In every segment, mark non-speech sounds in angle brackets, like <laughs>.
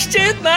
Podcast na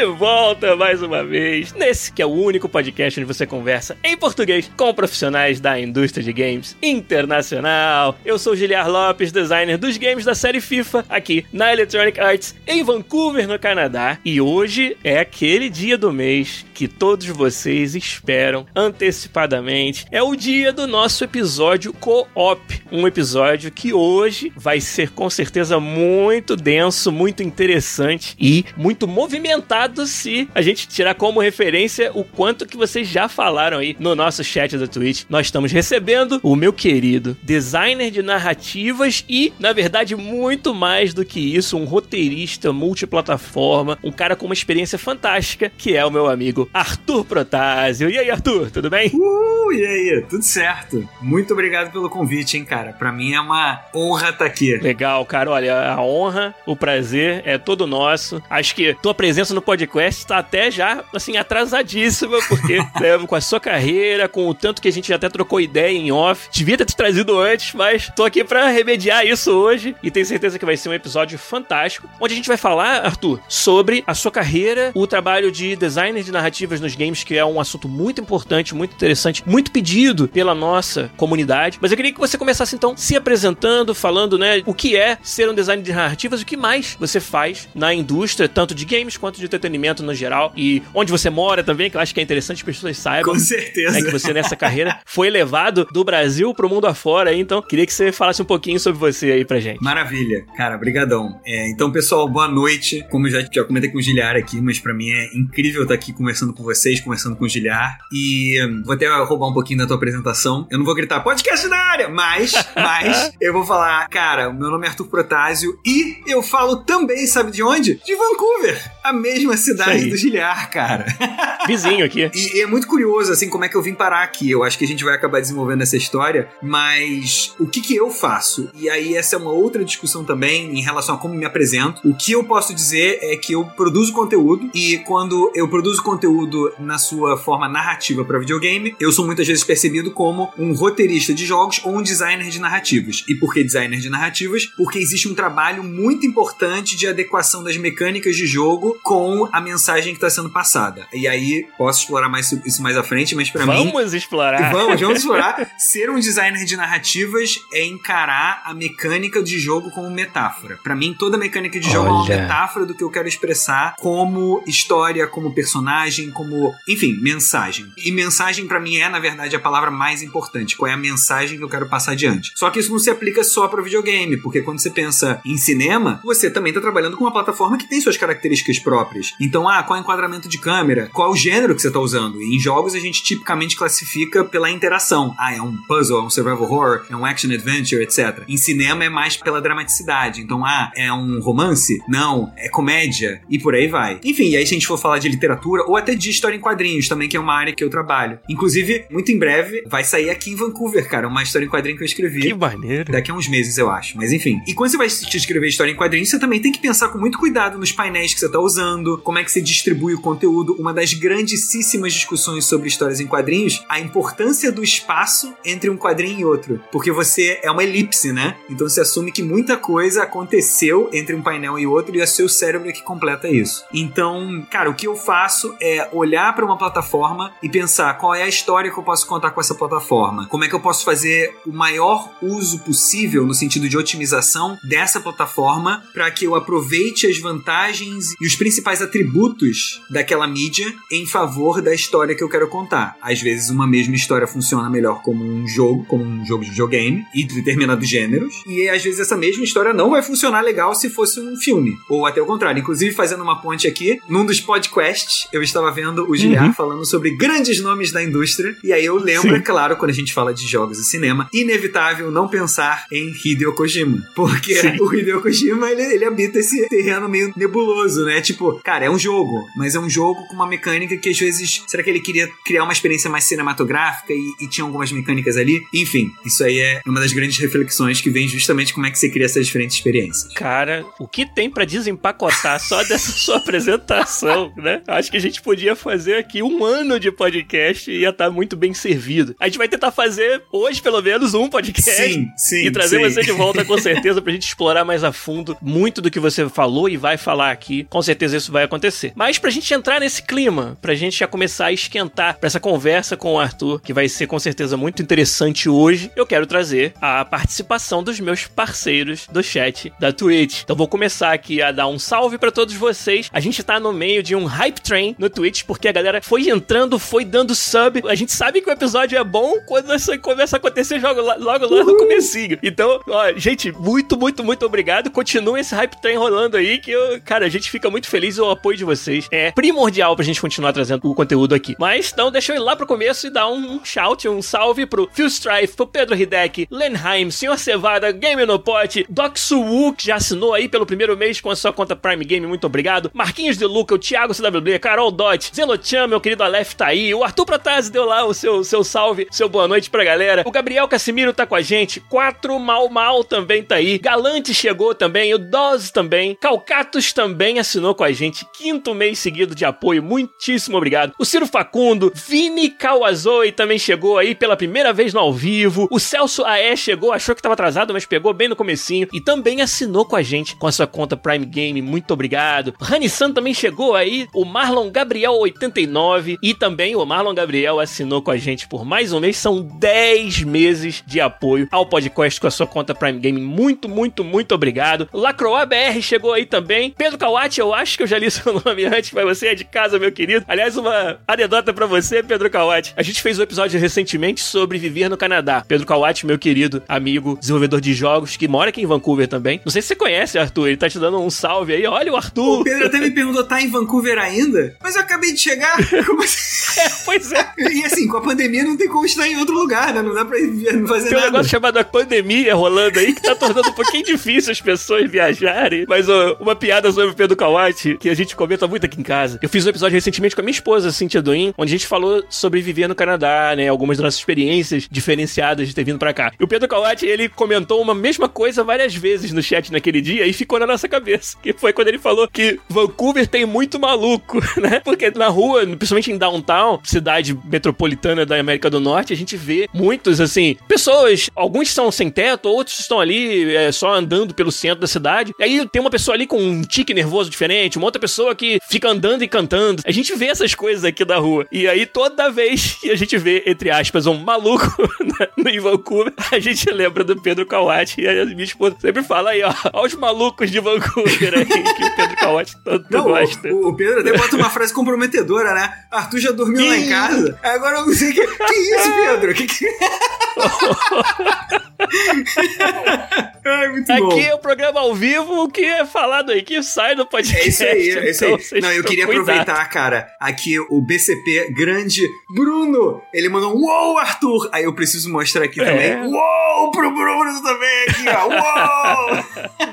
de volta mais uma vez nesse que é o único podcast onde você conversa em português com profissionais da indústria de games internacional. Eu sou Giliar Lopes, designer dos games da série FIFA, aqui na Electronic Arts em Vancouver, no Canadá. E hoje é aquele dia do mês que todos vocês esperam antecipadamente. É o dia do nosso episódio co-op. Um episódio que hoje vai ser com certeza muito denso, muito interessante e muito movimentado se a gente tirar como referência o quanto que vocês já falaram aí no nosso chat da Twitch. Nós estamos recebendo o meu querido designer de narrativas e, na verdade, muito mais do que isso, um roteirista multiplataforma, um cara com uma experiência fantástica, que é o meu amigo Arthur Protásio. E aí, Arthur, tudo bem? Uh, e aí, tudo certo. Muito obrigado pelo convite, hein, cara. Pra mim é uma honra estar tá aqui. Legal, cara. Olha, a honra, o prazer é todo nosso. Acho que tua presença no podcast tá até já, assim, atrasadíssima, porque <laughs> né, com a sua carreira, com o tanto que a gente já até trocou ideia em off, devia ter te trazido antes, mas tô aqui pra remediar isso hoje e tenho certeza que vai ser um episódio fantástico, onde a gente vai falar, Arthur, sobre a sua carreira, o trabalho de designer de narrativa narrativas nos games, que é um assunto muito importante, muito interessante, muito pedido pela nossa comunidade. Mas eu queria que você começasse então se apresentando, falando, né, o que é ser um designer de narrativas, o que mais você faz na indústria, tanto de games quanto de entretenimento no geral, e onde você mora também, que eu acho que é interessante que as pessoas saibam. Com certeza. Né, que você nessa carreira foi levado do Brasil pro mundo afora, então queria que você falasse um pouquinho sobre você aí pra gente. Maravilha, cara, brigadão. É, então, pessoal, boa noite. Como eu já, já comentei com o Giliar aqui, mas para mim é incrível estar aqui conversando com vocês, conversando com o Giliar. E hum, vou até roubar um pouquinho da tua apresentação. Eu não vou gritar podcast na área, mas, <laughs> mas eu vou falar, cara, o meu nome é Arthur Protásio e eu falo também, sabe de onde? De Vancouver, a mesma cidade do Giliar, cara. <laughs> Vizinho aqui. E, e é muito curioso, assim, como é que eu vim parar aqui. Eu acho que a gente vai acabar desenvolvendo essa história, mas o que que eu faço? E aí essa é uma outra discussão também em relação a como me apresento. O que eu posso dizer é que eu produzo conteúdo e quando eu produzo conteúdo na sua forma narrativa para videogame, eu sou muitas vezes percebido como um roteirista de jogos ou um designer de narrativas. E por que designer de narrativas? Porque existe um trabalho muito importante de adequação das mecânicas de jogo com a mensagem que está sendo passada. E aí, posso explorar mais isso mais à frente, mas para mim. Vamos explorar! Vamos, vamos <laughs> explorar. Ser um designer de narrativas é encarar a mecânica de jogo como metáfora. Para mim, toda mecânica de jogo Olha. é uma metáfora do que eu quero expressar como história, como personagem, como, enfim, mensagem. E mensagem para mim é, na verdade, a palavra mais importante. Qual é a mensagem que eu quero passar adiante? Só que isso não se aplica só para videogame, porque quando você pensa em cinema, você também tá trabalhando com uma plataforma que tem suas características próprias. Então, ah, qual é o enquadramento de câmera? Qual é o gênero que você tá usando? E em jogos a gente tipicamente classifica pela interação. Ah, é um puzzle, é um survival horror, é um action adventure, etc. Em cinema é mais pela dramaticidade. Então, ah, é um romance? Não, é comédia e por aí vai. Enfim, e aí se a gente for falar de literatura ou até de história em quadrinhos também, que é uma área que eu trabalho. Inclusive, muito em breve, vai sair aqui em Vancouver, cara, uma história em quadrinho que eu escrevi. Que maneiro. Daqui a uns meses, eu acho. Mas enfim. E quando você vai escrever história em quadrinhos, você também tem que pensar com muito cuidado nos painéis que você tá usando, como é que você distribui o conteúdo. Uma das grandíssimas discussões sobre histórias em quadrinhos, a importância do espaço entre um quadrinho e outro. Porque você é uma elipse, né? Então você assume que muita coisa aconteceu entre um painel e outro e é seu cérebro é que completa isso. Então, cara, o que eu faço é olhar para uma plataforma e pensar qual é a história que eu posso contar com essa plataforma. Como é que eu posso fazer o maior uso possível no sentido de otimização dessa plataforma para que eu aproveite as vantagens e os principais atributos daquela mídia em favor da história que eu quero contar. Às vezes uma mesma história funciona melhor como um jogo, como um jogo de videogame e de determinados gêneros, e às vezes essa mesma história não vai funcionar legal se fosse um filme, ou até o contrário. Inclusive, fazendo uma ponte aqui, num dos podcasts, eu estava vendo o Giliar uhum. falando sobre grandes nomes da indústria, e aí eu lembro, é claro, quando a gente fala de jogos e cinema, inevitável não pensar em Hideo Kojima, porque Sim. <laughs> o Hideo Kojima, ele, ele habita esse terreno meio nebuloso, né? Tipo, cara, é um jogo, mas é um jogo com uma mecânica que às vezes, será que ele queria criar uma experiência mais cinematográfica e, e tinha algumas mecânicas ali? Enfim, isso aí é uma das grandes reflexões que vem justamente como é que você cria essas diferentes experiências. Cara, o que tem para desempacotar só <laughs> dessa sua apresentação, né? Acho que a gente podia fazer aqui um ano de podcast e ia estar tá muito bem servido. A gente vai tentar fazer hoje, pelo menos, um podcast. Sim, sim. E trazer sim. você de volta, com <laughs> certeza, pra gente explorar mais a fundo muito do que você falou e vai falar aqui. Com certeza isso vai acontecer. Mas pra gente entrar nesse clima, pra gente já começar a esquentar pra essa conversa com o Arthur, que vai ser com certeza muito interessante hoje, eu quero trazer a participação dos meus parceiros do chat da Twitch. Então vou começar aqui a dar um salve para todos vocês. A gente tá no meio de um hype train no Twitch, porque a galera foi entrando, foi dando sub. A gente sabe que o episódio é bom quando isso começa a acontecer logo lá, logo lá no comecinho. Então, ó, gente, muito, muito, muito obrigado. Continua esse hype train rolando aí, que, eu, cara, a gente fica muito feliz. O apoio de vocês é primordial pra gente continuar trazendo o conteúdo aqui. Mas, então, deixa eu ir lá pro começo e dar um shout, um salve pro Phil Strife, pro Pedro Hideki, Lenheim, Senhor Cevada, Game no Doc Suwu, que já assinou aí pelo primeiro mês com a sua conta Prime Game, muito obrigado. Marquinhos de Luca, o Thiago CWB, Carol Dot, Zelochan, meu querido Aleph tá aí, o Arthur Protase deu lá o seu, seu salve, seu boa noite pra galera. O Gabriel Casimiro tá com a gente, Quatro Mal Mal também tá aí, Galante chegou também, o Dose também, Calcatos também assinou com a gente, quinto mês seguido de apoio, muitíssimo obrigado. O Ciro Facundo, Vini Kawazoi também chegou aí pela primeira vez no ao vivo, o Celso Aé chegou, achou que tava atrasado, mas pegou bem no comecinho e também assinou com a gente com a sua conta Prime Game, muito obrigado. Rani-san também chegou aí, o Marlon Gabriel 89 e também o Marlon Gabriel assinou com a gente por mais um mês, são 10 meses de apoio ao podcast com a sua conta Prime Game, muito, muito, muito obrigado. Lacroa BR chegou aí também, Pedro Kawati, eu acho que eu já li seu nome antes, mas você é de casa, meu querido. Aliás, uma anedota para você, Pedro Kawati. A gente fez um episódio recentemente sobre viver no Canadá. Pedro Kawati, meu querido amigo, desenvolvedor de jogos, que mora aqui em Vancouver também. Não sei se você conhece, Arthur, ele tá te dando um salve aí. Olha o Arthur. O Pedro até me perguntou, tá em Vancouver ainda? Mas eu acabei de chegar. <laughs> Como assim? É, pois é. E assim, com a pandemia não tem como estar em outro lugar, né? Não dá pra não fazer tem nada. Tem um negócio chamado pandemia rolando aí que tá tornando um pouquinho difícil as pessoas viajarem. Mas ó, uma piada sobre o Pedro Kawati, que a gente comenta muito aqui em casa. Eu fiz um episódio recentemente com a minha esposa, Cintia Duin, onde a gente falou sobre viver no Canadá, né? Algumas das nossas experiências diferenciadas de ter vindo pra cá. E o Pedro Kawati, ele comentou uma mesma coisa várias vezes no chat naquele dia e ficou na nossa cabeça. Que foi quando ele falou que Vancouver tem muito maluco, <laughs> né? Porque na rua, principalmente em downtown, cidade metropolitana da América do Norte, a gente vê muitos, assim, pessoas, alguns são sem teto, outros estão ali é, só andando pelo centro da cidade. E aí tem uma pessoa ali com um tique nervoso diferente, uma outra pessoa que fica andando e cantando. A gente vê essas coisas aqui da rua. E aí toda vez que a gente vê, entre aspas, um maluco <laughs> no Vancouver, a gente lembra do Pedro Kawati e a minha esposa sempre fala aí, ó, ó os malucos de Vancouver aí, <laughs> que o Pedro Kawati tanto não, gosta. O, o, Pedro até bota uma frase comprometedora, né? Arthur já dormiu lá em casa, agora eu não sei o que... Que isso, Pedro? Que que... <laughs> <laughs> Ai, muito Aqui bom. é o programa ao vivo, o que é falado aí, que sai do podcast. É isso aí, <laughs> é isso então, aí. Não, eu queria cuidado. aproveitar, cara, aqui o BCP grande Bruno, ele mandou um uou, Arthur! Aí eu preciso mostrar aqui é. também. Uou, pro Bruno também aqui, ó. <laughs> Uou!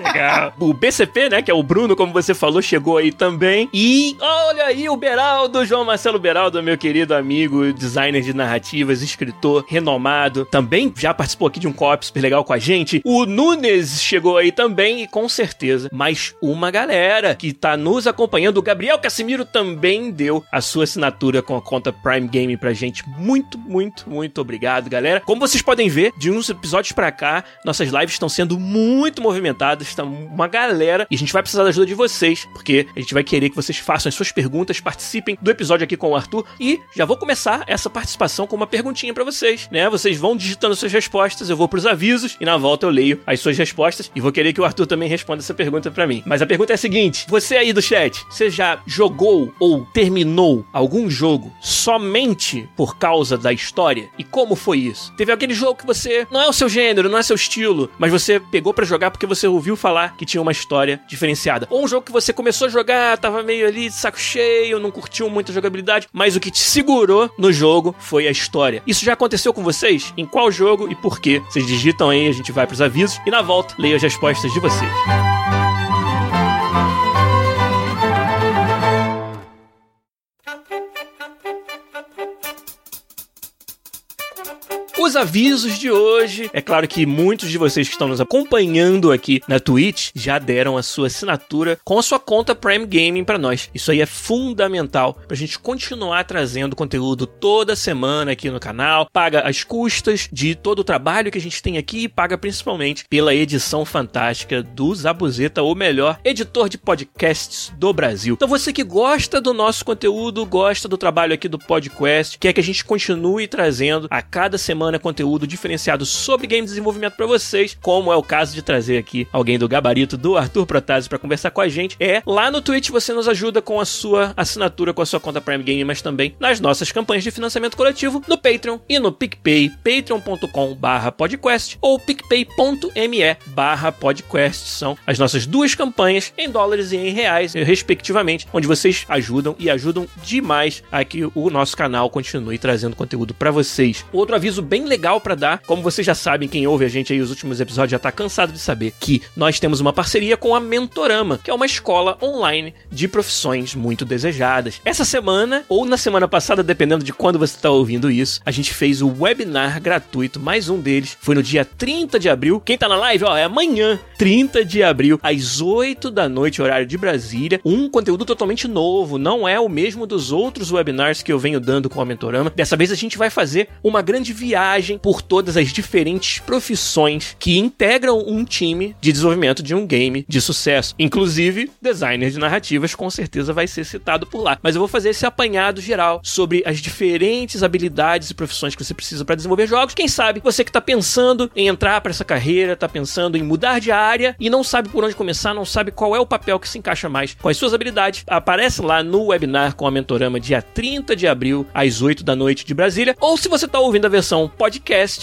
Legal. O BCP, né, que é o Bruno, como você falou, chegou aí também. E olha aí o Beraldo, João Marcelo Beraldo, meu querido amigo, designer de narrativas, escritor renomado, também já participou aqui de um co-op super legal com a gente. O Nunes chegou aí também e com certeza mais uma galera que tá nos acompanhando. O Gabriel Casimiro também deu a sua assinatura com a conta Prime Game pra gente. Muito, muito, muito obrigado, galera. Como vocês podem ver, de uns episódios para cá, nossas lives estão sendo muito movimentadas, está uma galera e a gente vai precisar da ajuda de vocês, porque a gente vai querer que vocês façam as suas perguntas, participem do episódio aqui com o Arthur e já vou começar essa participação com uma perguntinha para vocês, né? Vocês vão digitando suas respostas, eu vou pros avisos e na volta eu leio as suas respostas e vou querer que o Arthur também responda essa pergunta para mim. Mas a pergunta é a seguinte: você aí do chat, você já jogou ou terminou algum jogo somente por causa da história? E como foi isso? Teve aquele jogo que você não é o seu gênero, não é seu estilo, mas você pegou para jogar porque você ouviu falar que tinha uma história diferenciada. Ou um jogo que você começou a jogar, tava meio ali de saco cheio, não curtiu muito a jogabilidade, mas o que te segurou no jogo foi a história. Isso já aconteceu com vocês? Em qual jogo e por quê? Vocês digitam aí, a gente vai pros avisos e na volta leio as respostas de vocês. Os avisos de hoje. É claro que muitos de vocês que estão nos acompanhando aqui na Twitch já deram a sua assinatura com a sua conta Prime Gaming para nós. Isso aí é fundamental para a gente continuar trazendo conteúdo toda semana aqui no canal. Paga as custas de todo o trabalho que a gente tem aqui e paga principalmente pela edição fantástica do Zabuzeta, o melhor editor de podcasts do Brasil. Então você que gosta do nosso conteúdo, gosta do trabalho aqui do podcast, quer que a gente continue trazendo a cada semana conteúdo diferenciado sobre game desenvolvimento para vocês, como é o caso de trazer aqui alguém do gabarito do Arthur Protásio para conversar com a gente. É lá no Twitch você nos ajuda com a sua assinatura, com a sua conta Prime Game, mas também nas nossas campanhas de financiamento coletivo no Patreon e no PicPay, patreon.com/podcast ou picpay.me/podcast. São as nossas duas campanhas em dólares e em reais, respectivamente, onde vocês ajudam e ajudam demais a que o nosso canal continue trazendo conteúdo para vocês. Outro aviso bem legal para dar. Como vocês já sabem, quem ouve a gente aí os últimos episódios já tá cansado de saber que nós temos uma parceria com a Mentorama, que é uma escola online de profissões muito desejadas. Essa semana, ou na semana passada, dependendo de quando você está ouvindo isso, a gente fez o webinar gratuito, mais um deles. Foi no dia 30 de abril. Quem tá na live, ó, é amanhã, 30 de abril, às 8 da noite, horário de Brasília. Um conteúdo totalmente novo, não é o mesmo dos outros webinars que eu venho dando com a Mentorama. Dessa vez a gente vai fazer uma grande viagem viagem por todas as diferentes profissões que integram um time de desenvolvimento de um game de sucesso. Inclusive, designer de narrativas com certeza vai ser citado por lá. Mas eu vou fazer esse apanhado geral sobre as diferentes habilidades e profissões que você precisa para desenvolver jogos. Quem sabe você que está pensando em entrar para essa carreira, está pensando em mudar de área e não sabe por onde começar, não sabe qual é o papel que se encaixa mais com as suas habilidades, aparece lá no webinar com a Mentorama dia 30 de abril às 8 da noite de Brasília. Ou se você está ouvindo a versão podcast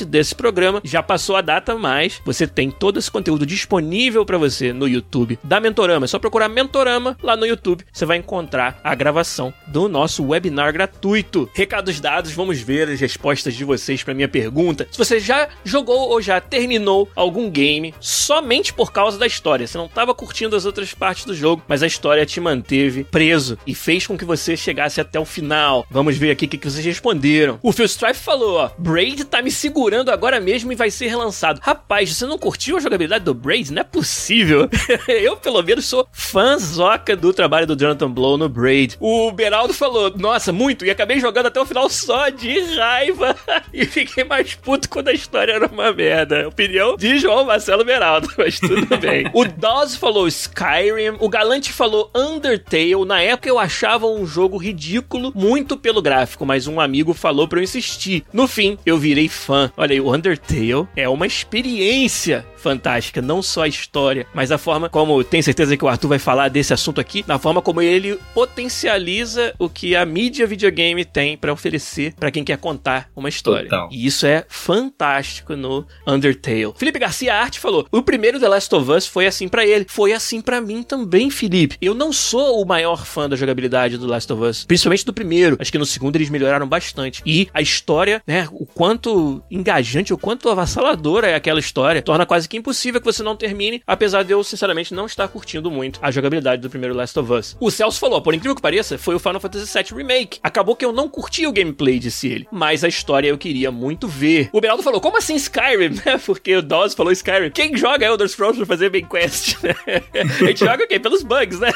desse programa. Já passou a data, mas você tem todo esse conteúdo disponível para você no YouTube da Mentorama. É só procurar Mentorama lá no YouTube. Você vai encontrar a gravação do nosso webinar gratuito. Recados dados, vamos ver as respostas de vocês para minha pergunta. Se você já jogou ou já terminou algum game somente por causa da história, você não estava curtindo as outras partes do jogo, mas a história te manteve preso e fez com que você chegasse até o final. Vamos ver aqui o que, que vocês responderam. O Phil Strife falou, ó, Braid tá me segurando agora mesmo e vai ser relançado. Rapaz, você não curtiu a jogabilidade do Braid? Não é possível. <laughs> eu, pelo menos, sou fãzoca do trabalho do Jonathan Blow no Braid. O Beraldo falou, nossa, muito, e acabei jogando até o final só de raiva. <laughs> e fiquei mais puto quando a história era uma merda. Opinião de João Marcelo Beraldo, <laughs> mas tudo bem. o Dawes falou Skyrim, o Galante falou Undertale. Na época eu achava um jogo ridículo, muito pelo gráfico, mas um amigo falou pra eu insistir. No fim, eu vi virei fã. Olha aí, o Undertale é uma experiência fantástica, não só a história, mas a forma como tenho certeza que o Arthur vai falar desse assunto aqui, na forma como ele potencializa o que a mídia videogame tem para oferecer para quem quer contar uma história. Total. E isso é fantástico no Undertale. Felipe Garcia Arte falou: "O primeiro The Last of Us foi assim para ele, foi assim para mim também, Felipe. Eu não sou o maior fã da jogabilidade do Last of Us, principalmente do primeiro. Acho que no segundo eles melhoraram bastante. E a história, né, o quanto engajante, o quanto avassaladora é aquela história, torna quase que que impossível que você não termine, apesar de eu, sinceramente, não estar curtindo muito a jogabilidade do primeiro Last of Us. O Celso falou, por incrível que pareça, foi o Final Fantasy VII Remake. Acabou que eu não curti o gameplay, disse ele, mas a história eu queria muito ver. O Beraldo falou, como assim Skyrim? <laughs> Porque o Dawes falou Skyrim. Quem joga Elder Scrolls pra fazer main quest? <laughs> a gente joga o quê? Pelos bugs, né?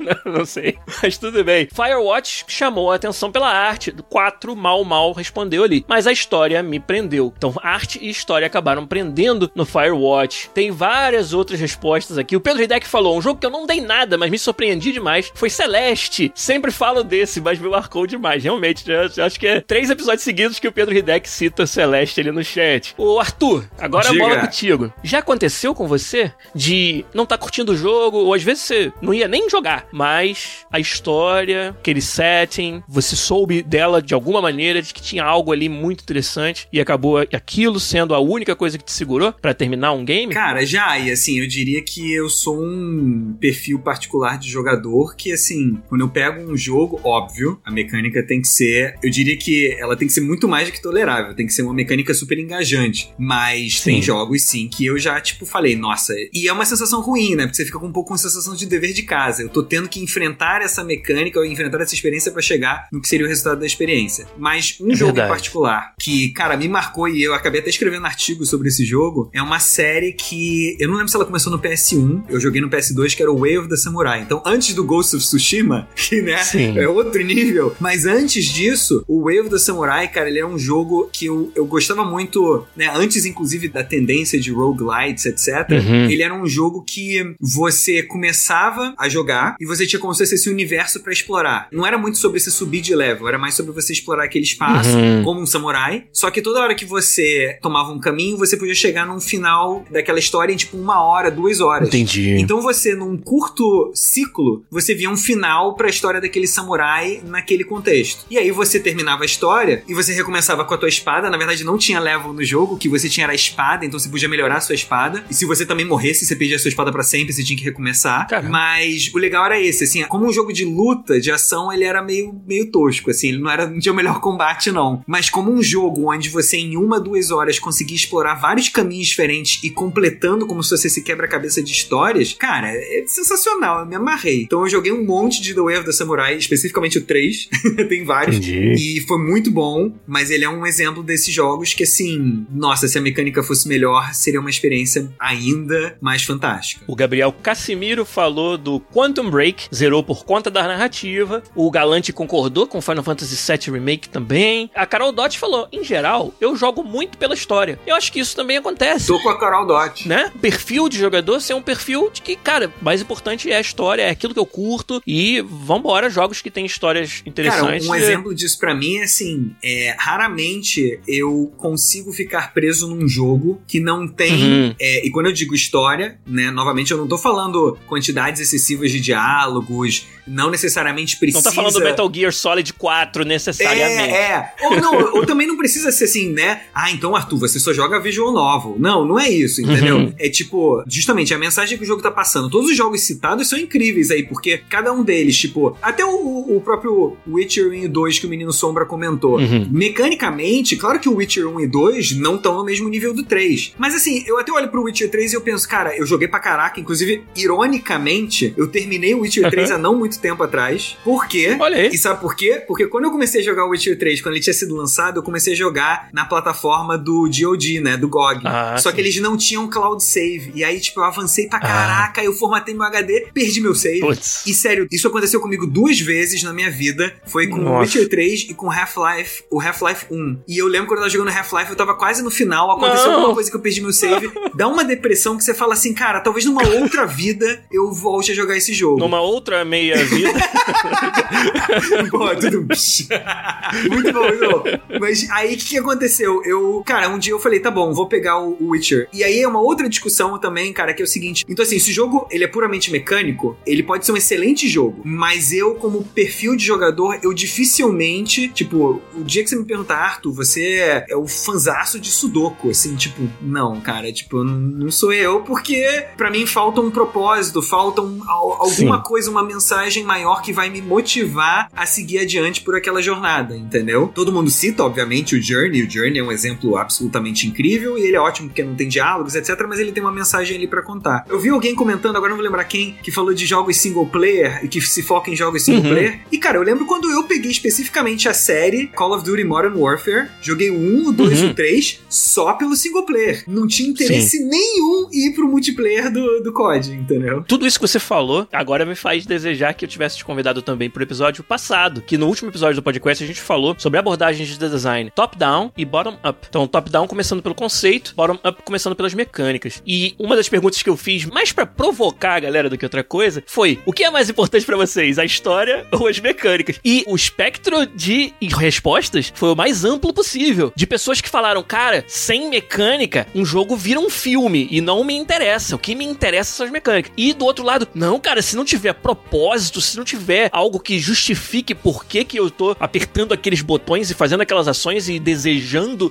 <laughs> não, não sei. Mas tudo bem. Firewatch chamou a atenção pela arte. 4 mal mal respondeu ali. Mas a história me prendeu. Então, arte e história acabaram prendendo no Firewatch. Tem várias outras respostas aqui. O Pedro Hideck falou: um jogo que eu não dei nada, mas me surpreendi demais, foi Celeste. Sempre falo desse, mas me marcou demais. Realmente, acho que é três episódios seguidos que o Pedro Hideck cita Celeste ali no chat. Ô, Arthur, agora Diga. a bola contigo. Já aconteceu com você de não estar tá curtindo o jogo, ou às vezes você não ia nem jogar, mas a história, aquele setting, você soube dela de alguma maneira, de que tinha algo ali muito interessante e acabou aquilo sendo a única coisa que te segurou para terminar um game? Cara, já, e assim, eu diria que eu sou um perfil particular de jogador que, assim, quando eu pego um jogo, óbvio, a mecânica tem que ser, eu diria que ela tem que ser muito mais do que tolerável, tem que ser uma mecânica super engajante, mas sim. tem jogos, sim, que eu já, tipo, falei, nossa, e é uma sensação ruim, né, porque você fica com um pouco com a sensação de dever de casa, eu tô tendo que enfrentar essa mecânica ou enfrentar essa experiência para chegar no que seria o resultado da experiência. Mas um é jogo verdade. em particular que, cara, me marcou e eu acabei até escrevendo artigo sobre esse jogo, é uma série que eu não lembro se ela começou no PS1, eu joguei no PS2, que era o Way of the Samurai. Então, antes do Ghost of Tsushima, <laughs> que, né, Sim. é outro nível, mas antes disso, o Way of the Samurai, cara, ele é um jogo que eu, eu gostava muito, né, antes inclusive da tendência de roguelites, etc. Uhum. Ele era um jogo que você começava a jogar e você tinha como se fosse esse universo para explorar. Não era muito sobre você subir de level, era mais sobre você explorar aquele espaço uhum. como um samurai. Só que toda hora que você tomava um caminho, você podia chegar num final daquela história em tipo uma hora, duas horas. Entendi. Então você, num curto ciclo, você via um final para a história daquele samurai naquele contexto. E aí você terminava a história e você recomeçava com a tua espada. Na verdade, não tinha level no jogo, o que você tinha era a espada, então você podia melhorar a sua espada. E se você também morresse, você perdia a sua espada para sempre, você tinha que recomeçar. Caramba. Mas o legal era esse, assim, como um jogo de luta, de ação, ele era meio, meio tosco, assim, ele não era não tinha o melhor combate, não. Mas como um jogo onde você em uma, duas horas conseguia explorar vários caminhos diferentes e completando como se você se quebra-cabeça de histórias, cara, é sensacional, eu me amarrei. Então eu joguei um monte de The Way of the Samurai, especificamente o 3, <laughs> tem vários, Entendi. e foi muito bom, mas ele é um exemplo desses jogos que, assim, nossa, se a mecânica fosse melhor, seria uma experiência ainda mais fantástica. O Gabriel Casimiro falou do Quantum Break, zerou por conta da narrativa, o Galante concordou com Final Fantasy VII Remake também, a Carol Dot falou, em geral, eu jogo muito pela história. Eu acho que isso também acontece. Tô com a Carol Dot. Né? Perfil de jogador ser um perfil de que, cara, mais importante é a história, é aquilo que eu curto e vambora, jogos que têm histórias interessantes. Cara, um exemplo disso para mim é assim, é, raramente eu consigo ficar preso num jogo que não tem, uhum. é, e quando eu digo história, né, novamente eu não tô falando quantidades excessivas de diálogos, não necessariamente precisa... Não tá falando Metal Gear Solid 4 necessariamente. É, é. Ou, não, ou também não precisa ser assim, né, ah, então Arthur, você só joga visual novel. Não, não é isso, entendeu? Uhum. É tipo, justamente a mensagem que o jogo tá passando. Todos os jogos citados são incríveis aí, porque cada um deles, tipo, até o, o próprio Witcher 1 e 2 que o Menino Sombra comentou. Uhum. Mecanicamente, claro que o Witcher 1 e 2 não estão no mesmo nível do 3. Mas assim, eu até olho pro Witcher 3 e eu penso, cara, eu joguei pra caraca, inclusive, ironicamente, eu terminei o Witcher 3 uhum. há não muito tempo atrás. Por quê? Olha aí. E sabe por quê? Porque quando eu comecei a jogar o Witcher 3, quando ele tinha sido lançado, eu comecei a jogar na plataforma do GOG, né? Do GOG. Ah, Só sim. que eles não tinham cloud save. E aí, tipo, eu avancei pra ah. caraca, ah. eu formatei meu HD, perdi meu save. Puts. E sério, isso aconteceu comigo duas vezes na minha vida. Foi com o Witcher 3 e com Half-Life, o Half-Life 1. E eu lembro quando eu tava jogando Half-Life, eu tava quase no final, aconteceu não. alguma coisa que eu perdi meu save. <laughs> Dá uma depressão que você fala assim, cara, talvez numa outra vida eu volte a jogar esse jogo. Numa outra meia vida. <laughs> Pô, tudo. <laughs> muito bom, muito bom. Mas aí o que, que aconteceu? Eu, cara, um dia eu falei, tá bom, vou pegar o Witcher. E aí é uma outra discussão também, cara, que é o seguinte. Então, assim, se o jogo ele é puramente mecânico, ele pode ser um excelente jogo. Mas eu, como perfil de jogador, eu dificilmente, tipo, o dia que você me perguntar, Arthur, você é o fanzaço de Sudoku, assim, tipo, não, cara, tipo, não sou eu, porque para mim falta um propósito, falta um, alguma Sim. coisa, uma mensagem maior que vai me motivar a seguir adiante por aquela jornada, entendeu? Todo mundo cita, obviamente, o Journey. O Journey é um exemplo absolutamente incrível e ele é ótimo porque não tem diálogos, etc. Mas ele tem uma mensagem ali para contar. Eu vi alguém comentando, agora não vou lembrar quem, que falou de jogos single player e que se foca em jogos single uhum. player. E cara, eu lembro quando eu peguei especificamente a série Call of Duty Modern Warfare, joguei o 1, o 2 e o 3 uhum. só pelo single player. Não tinha interesse Sim. nenhum ir pro multiplayer do, do COD, entendeu? Tudo isso que você falou agora me faz desejar que eu tivesse te convidado também pro episódio passado, que no último episódio do podcast a gente falou sobre abordagens de design top-down top-down e bottom-up. Então, top-down começando pelo conceito, bottom-up começando pelas mecânicas. E uma das perguntas que eu fiz, mais para provocar a galera do que outra coisa, foi: o que é mais importante para vocês, a história ou as mecânicas? E o espectro de respostas foi o mais amplo possível. De pessoas que falaram, cara, sem mecânica, um jogo vira um filme e não me interessa. O que me interessa são as mecânicas. E do outro lado, não, cara, se não tiver propósito, se não tiver algo que justifique por que, que eu tô apertando aqueles botões e fazendo aquelas ações e desejando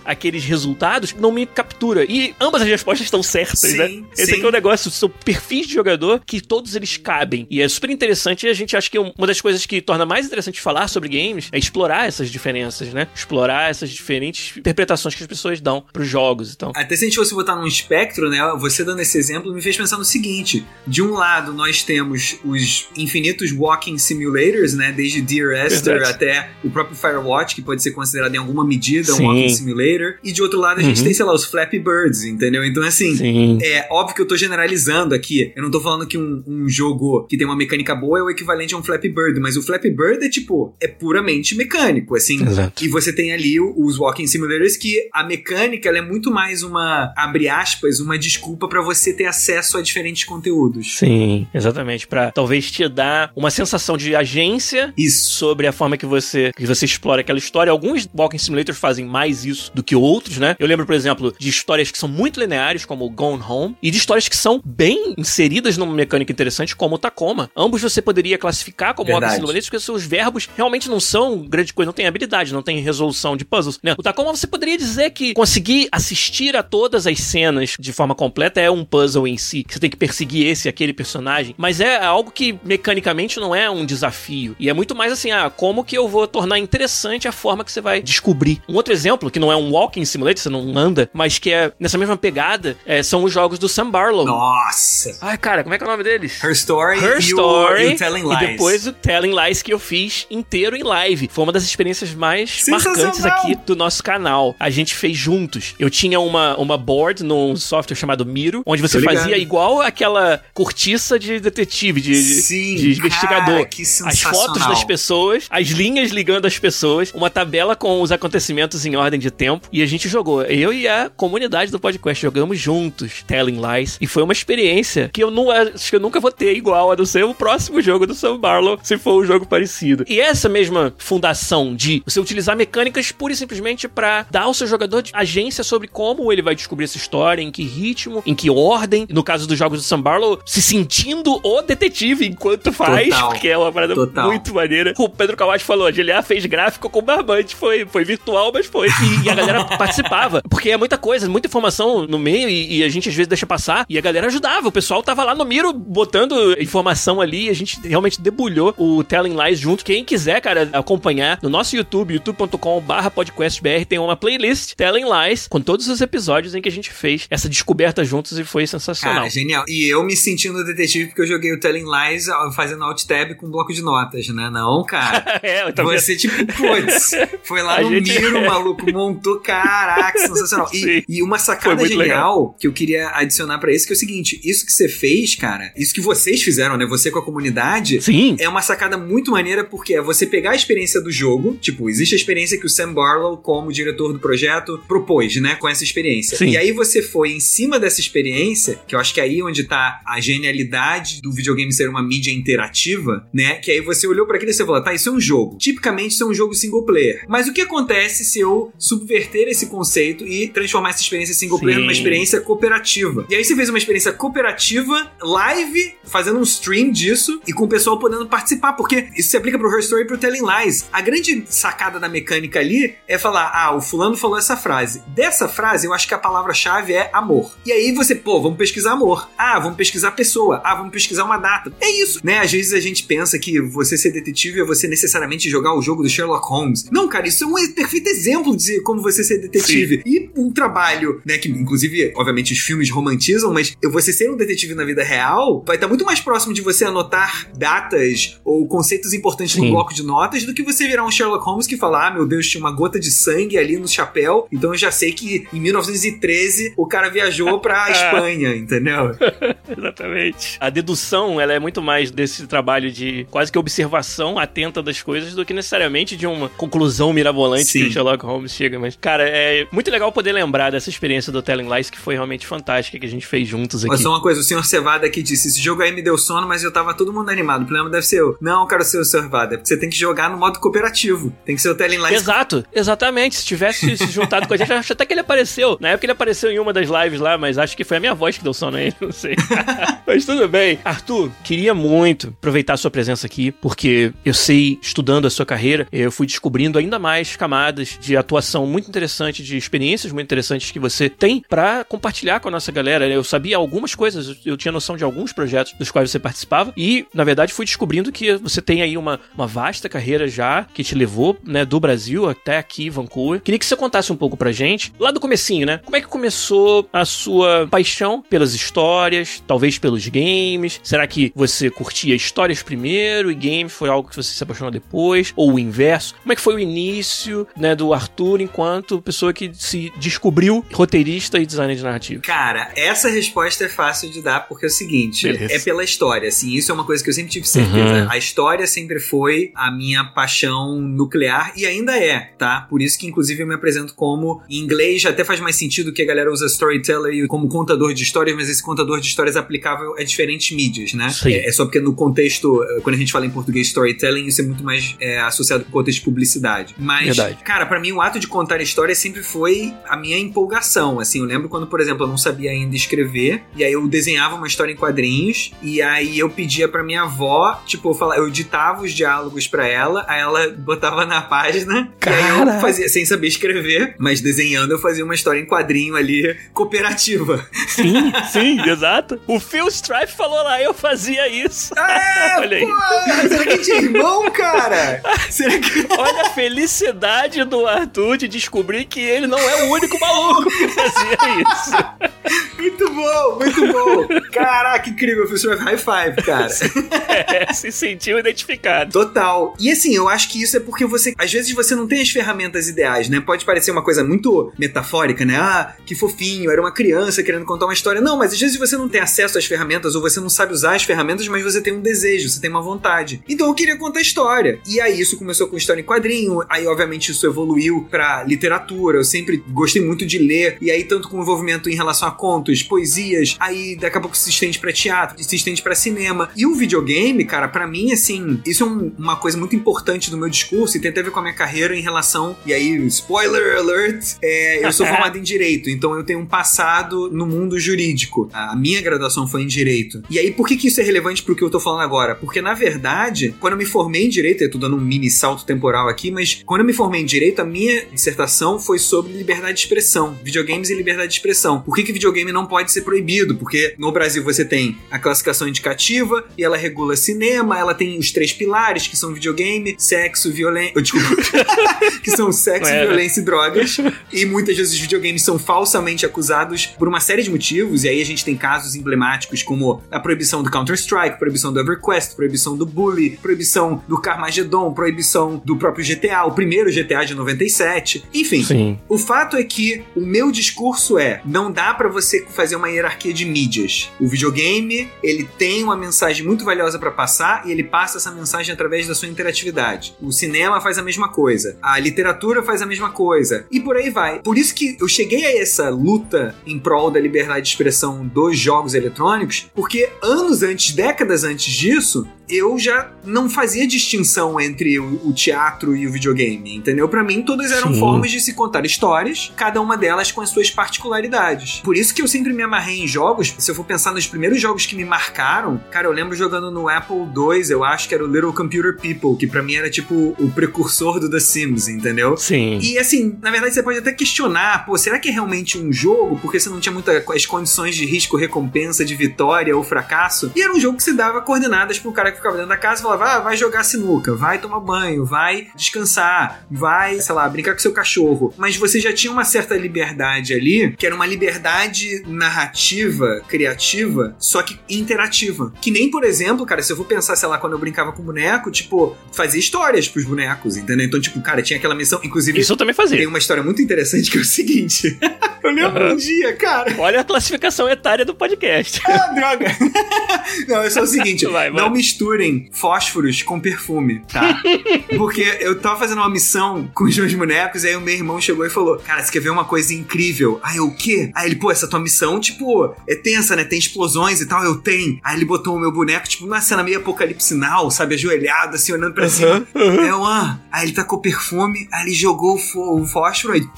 aqueles resultados, não me captura. E ambas as respostas estão certas, né? sim, né? Esse sim. aqui é o negócio, são perfis de jogador que todos eles cabem. E é super interessante e a gente acha que uma das coisas que torna mais interessante falar sobre games é explorar essas diferenças, né? Explorar essas diferentes interpretações que as pessoas dão pros jogos, então. Até se a gente fosse botar num espectro, né? Você dando esse exemplo me fez pensar no seguinte: de um lado nós temos os infinitos walking simulators, né? Desde Dear Esther Verdade. até o próprio Firewatch, que pode ser considerado em alguma medida Sim. um walking simulator. E de outro lado a gente uhum. tem, sei lá, os Flappy Birds, entendeu? Então, assim, Sim. é óbvio que eu tô generalizando aqui. Eu não tô falando que um, um jogo que tem uma mecânica boa é o equivalente a um Flappy Bird, mas o Flappy Bird é tipo, é puramente mecânico, assim. Exato. E você tem ali os walking simulators que a mecânica ela é muito mais uma, abre aspas, uma desculpa para você ter acesso a diferentes conteúdos. Sim, exatamente. para talvez te dar uma sensação de agência isso. sobre a forma que você, que você explora aquela história. Alguns walking simulators fazem mais isso do que outros, né? Eu lembro, por exemplo, de histórias que são muito lineares, como Gone Home, e de histórias que são bem inseridas numa mecânica interessante, como o Tacoma. Ambos você poderia classificar como walking simulators, porque seus verbos realmente não são grande coisa, não tem habilidade, não tem resolução de puzzles, né? O Tacoma você poderia dizer que conseguir assistir a todas as cenas de forma completa é um puzzle em si, que você tem que perseguir esse aquele personagem, mas é algo que mecanicamente não é um desafio. E é muito mais assim, ah, como que eu vou tornar interessante a forma que você vai descobrir. Um outro exemplo, que não é um walking simulator, você não anda, mas que é nessa mesma pegada, é, são os jogos do Sam Barlow. Nossa! Ai, cara, como é que é o nome deles? Her Story, Her Story e o, Telling Lies. E depois o Telling Lies que eu fiz inteiro em live. Foi uma das experiências mais marcantes aqui do nosso canal. A gente fez juntos. Eu tinha uma, uma board num software chamado Miro, onde você fazia igual aquela cortiça de detetive, de, Sim, de investigador. Cara, que as fotos das pessoas, as linhas ligando as pessoas, uma tabela com os acontecimentos em ordem de tempo. E a gente jogou. Eu e a comunidade do podcast jogamos juntos Telling Lies. E foi uma experiência que eu não acho que eu nunca vou ter igual a não ser o próximo jogo do Sam Barlow, se for um jogo parecido. E essa mesma fundação de você utilizar mecânicas pura e simplesmente para dar ao seu jogador agência sobre como ele vai descobrir essa história, em que ritmo, em que ordem. No caso dos jogos do Sam Barlow, se sentindo o detetive enquanto faz, Total. porque é uma parada Total. muito maneira. O Pedro Kawashi falou, a GLA fez gráfico com barbante, foi, foi virtual, mas foi. <laughs> E, e a galera participava, porque é muita coisa, muita informação no meio e, e, a gente às vezes deixa passar e a galera ajudava. O pessoal tava lá no Miro botando informação ali e a gente realmente debulhou o Telling Lies junto. Quem quiser, cara, acompanhar no nosso YouTube, youtube.com/podcastbr, tem uma playlist Telling Lies com todos os episódios em que a gente fez essa descoberta juntos e foi sensacional. Cara, genial. E eu me sentindo detetive porque eu joguei o Telling Lies fazendo alt tab com um bloco de notas, né? Não, cara. <laughs> é, eu. Você, tipo, putz, foi lá a no gente... Miro, maluco, montou, caraca, <laughs> sensacional. E, e, uma sacada genial legal. que eu queria adicionar para isso, que é o seguinte, isso que você fez, cara, isso que vocês fizeram, né? Você com a comunidade, Sim. é uma sacada muito maneira porque é você pegar a experiência do jogo, tipo, existe a experiência que o Sam Barlow, como diretor do projeto, propôs, né? Com essa experiência. Sim. E aí você foi em cima dessa experiência, que eu acho que é aí onde tá a genialidade do videogame ser uma mídia interativa, né? Que aí você olhou para aquilo e você falou, tá, isso é um jogo. Tipicamente isso é um jogo single player. Mas o que acontece se eu subverter esse conceito e transformar essa experiência single player Sim. numa experiência cooperativa? E aí você fez uma experiência cooperativa, live, fazendo um stream disso e com o pessoal podendo participar, porque isso se aplica pro Her Story e pro Telling Lies. A grande sacada da mecânica ali é falar, ah, o fulano falou essa frase. Dessa frase, eu acho que a palavra-chave é amor. E aí você, pô, vamos pesquisar amor. Ah, vamos pesquisar pessoa. Ah, vamos pesquisar uma data. É isso, né? Às vezes a gente pensa que você ser detetive é você necessariamente jogar o jogo do Sherlock Holmes. Não, cara, isso é um perfeito exemplo de como você ser detetive. Sim. E um trabalho, né, que inclusive, obviamente, os filmes romantizam, mas você ser um detetive na vida real vai estar muito mais próximo de você anotar datas ou conceitos importantes Sim. no bloco de notas do que você virar um Sherlock Holmes que fala, ah, meu Deus, tinha uma gota de sangue ali no chapéu, então eu já sei que em 1913 o cara viajou pra <laughs> Espanha, entendeu? <laughs> Exatamente. A dedução, ela é muito mais desse trabalho de quase que observação atenta das coisas do que necessariamente de uma conclusão mirabolante Sim. que Sherlock Holmes Holmes chega, mas, cara, é muito legal poder lembrar dessa experiência do Telling Lies, que foi realmente fantástica, que a gente fez juntos aqui. Mas só uma coisa, o senhor Cevada aqui disse: esse jogo aí me deu sono, mas eu tava todo mundo animado. O problema deve ser eu. Não, cara, o senhor Cevada, é porque você tem que jogar no modo cooperativo. Tem que ser o Telling Lies. Exato, exatamente. Se tivesse se juntado com a gente, acho até que ele apareceu. Na época ele apareceu em uma das lives lá, mas acho que foi a minha voz que deu sono a ele, <laughs> não sei. <laughs> mas tudo bem. Arthur, queria muito aproveitar a sua presença aqui, porque eu sei, estudando a sua carreira, eu fui descobrindo ainda mais camadas de atuação muito interessante, de experiências muito interessantes que você tem para compartilhar com a nossa galera. Eu sabia algumas coisas, eu tinha noção de alguns projetos dos quais você participava e, na verdade, fui descobrindo que você tem aí uma, uma vasta carreira já que te levou, né, do Brasil até aqui, Vancouver. Queria que você contasse um pouco pra gente, lá do comecinho, né? Como é que começou a sua paixão pelas histórias, talvez pelos games? Será que você curtia histórias primeiro e games foi algo que você se apaixonou depois? Ou o inverso? Como é que foi o início, né, do Arthur enquanto pessoa que se descobriu roteirista e designer de narrativa? Cara, essa resposta é fácil de dar porque é o seguinte, Beleza. é pela história, assim, isso é uma coisa que eu sempre tive certeza. Uhum. A história sempre foi a minha paixão nuclear e ainda é, tá? Por isso que inclusive eu me apresento como em inglês até faz mais sentido que a galera usa storyteller como contador de histórias, mas esse contador de histórias aplicável a diferentes mídias, né? É, é, só porque no contexto, eh, quando a gente fala em português storytelling, isso é muito mais é, associado com o contexto de publicidade. Mas, Verdade. cara, para mim o ato de contar história sempre foi a minha empolgação. Assim, eu lembro quando, por exemplo, eu não sabia ainda escrever, e aí eu desenhava uma história em quadrinhos, e aí eu pedia pra minha avó, tipo, eu, falava, eu ditava os diálogos para ela, aí ela botava na página, Cara. e aí eu fazia, sem saber escrever, mas desenhando eu fazia uma história em quadrinho ali, cooperativa. Sim, <laughs> sim, exato. O Phil Strife falou lá, eu fazia isso. É, <laughs> Olha aí. Pô, será que tinha irmão, cara? <laughs> Será que... Olha a felicidade do Arthur de descobrir que ele não é o único maluco que fazia isso. <laughs> Muito bom, muito bom. Caraca, incrível, professor High Five, cara. <laughs> É, se sentiu identificado. Total. E assim, eu acho que isso é porque você, às vezes você não tem as ferramentas ideais, né? Pode parecer uma coisa muito metafórica, né? Ah, que fofinho, era uma criança querendo contar uma história. Não, mas às vezes você não tem acesso às ferramentas ou você não sabe usar as ferramentas, mas você tem um desejo, você tem uma vontade. Então eu queria contar história. E aí isso começou com história em quadrinho, aí obviamente isso evoluiu pra literatura. Eu sempre gostei muito de ler, e aí tanto com envolvimento em relação a contos, poesias, aí daqui a pouco se estende para teatro, se estende para cinema. E o videogame, cara, para mim, assim, isso é um, uma coisa muito importante do meu discurso e tem a ver com a minha carreira em relação. E aí, spoiler alert, é, eu sou <laughs> formado em direito, então eu tenho um passado no mundo jurídico. A minha graduação foi em direito. E aí, por que, que isso é relevante pro que eu tô falando agora? Porque, na verdade, quando eu me formei em direito, eu tô dando um mini salto temporal aqui, mas quando eu me formei em direito, a minha dissertação foi sobre liberdade de expressão, videogames e liberdade de expressão. Por que, que videogame não pode ser proibido? Porque no Brasil você tem a classificação indicativa e ela regula cinema, ela tem os três pilares que são videogame, sexo, violência. Desculpa. <laughs> que são sexo, é. violência e drogas. E muitas vezes os videogames são falsamente acusados por uma série de motivos, e aí a gente tem casos emblemáticos como a proibição do Counter-Strike, proibição do EverQuest, proibição do Bully, proibição do Carmageddon, proibição do próprio GTA, o primeiro GTA de 97. Enfim, Sim. o fato é que o meu discurso é: não dá para você fazer uma hierarquia de mídias. O videogame, ele tem uma mensagem muito valiosa para passar e ele passa essa mensagem através da sua interatividade. O cinema faz a mesma coisa, a literatura faz a mesma coisa e por aí vai. Por isso que eu cheguei a essa luta em prol da liberdade de expressão dos jogos eletrônicos, porque anos antes, décadas antes disso, eu já não fazia distinção entre o, o teatro e o videogame, entendeu? Para mim, todas eram Sim. formas de se contar histórias, cada uma delas com as suas particularidades. Por isso que eu sempre me amarrei em jogos. Se eu for pensar nos primeiros jogos que me marcaram, cara, eu lembro jogando no Apple II, eu acho que era o Little Computer People, que para mim era tipo o precursor do The Sims, entendeu? Sim. E assim, na verdade você pode até questionar, pô, será que é realmente um jogo? Porque você não tinha muitas as condições de risco, recompensa, de vitória ou fracasso. E era um jogo que se dava coordenadas pro cara que ficava dentro da casa e falava: ah, vai jogar sinuca, vai tomar banho, vai descansar, vai, sei lá, brincar com seu cachorro. Mas você já tinha uma certa liberdade ali, que era uma liberdade narrativa, criativa, só que interativa. Que nem, por exemplo, cara, se eu for pensar, sei lá, quando eu brincava com boneco, tipo, fazia histórias pros bonecos, entendeu? Então, tipo, cara, tinha aquela missão, inclusive. Isso eu também fazia. Tem uma história muito interessante que é o seguinte. <laughs> Eu lembro uhum. um dia, cara. Olha a classificação etária do podcast. Ah, droga. <laughs> Não, é só o seguinte: <laughs> vai, não misturem fósforos com perfume, tá? <laughs> Porque eu tava fazendo uma missão com os meus bonecos, e aí o meu irmão chegou e falou: Cara, você quer ver uma coisa incrível? Aí eu, o quê? Aí ele, pô, essa tua missão, tipo, é tensa, né? Tem explosões e tal. Eu tenho. Aí ele botou o meu boneco, tipo, numa cena meio apocalipsinal, sabe? Ajoelhado, assim, olhando pra uhum, cima. Uhum. Aí eu, ah. Aí ele tacou perfume, aí ele jogou o, fósforo, aí. <laughs>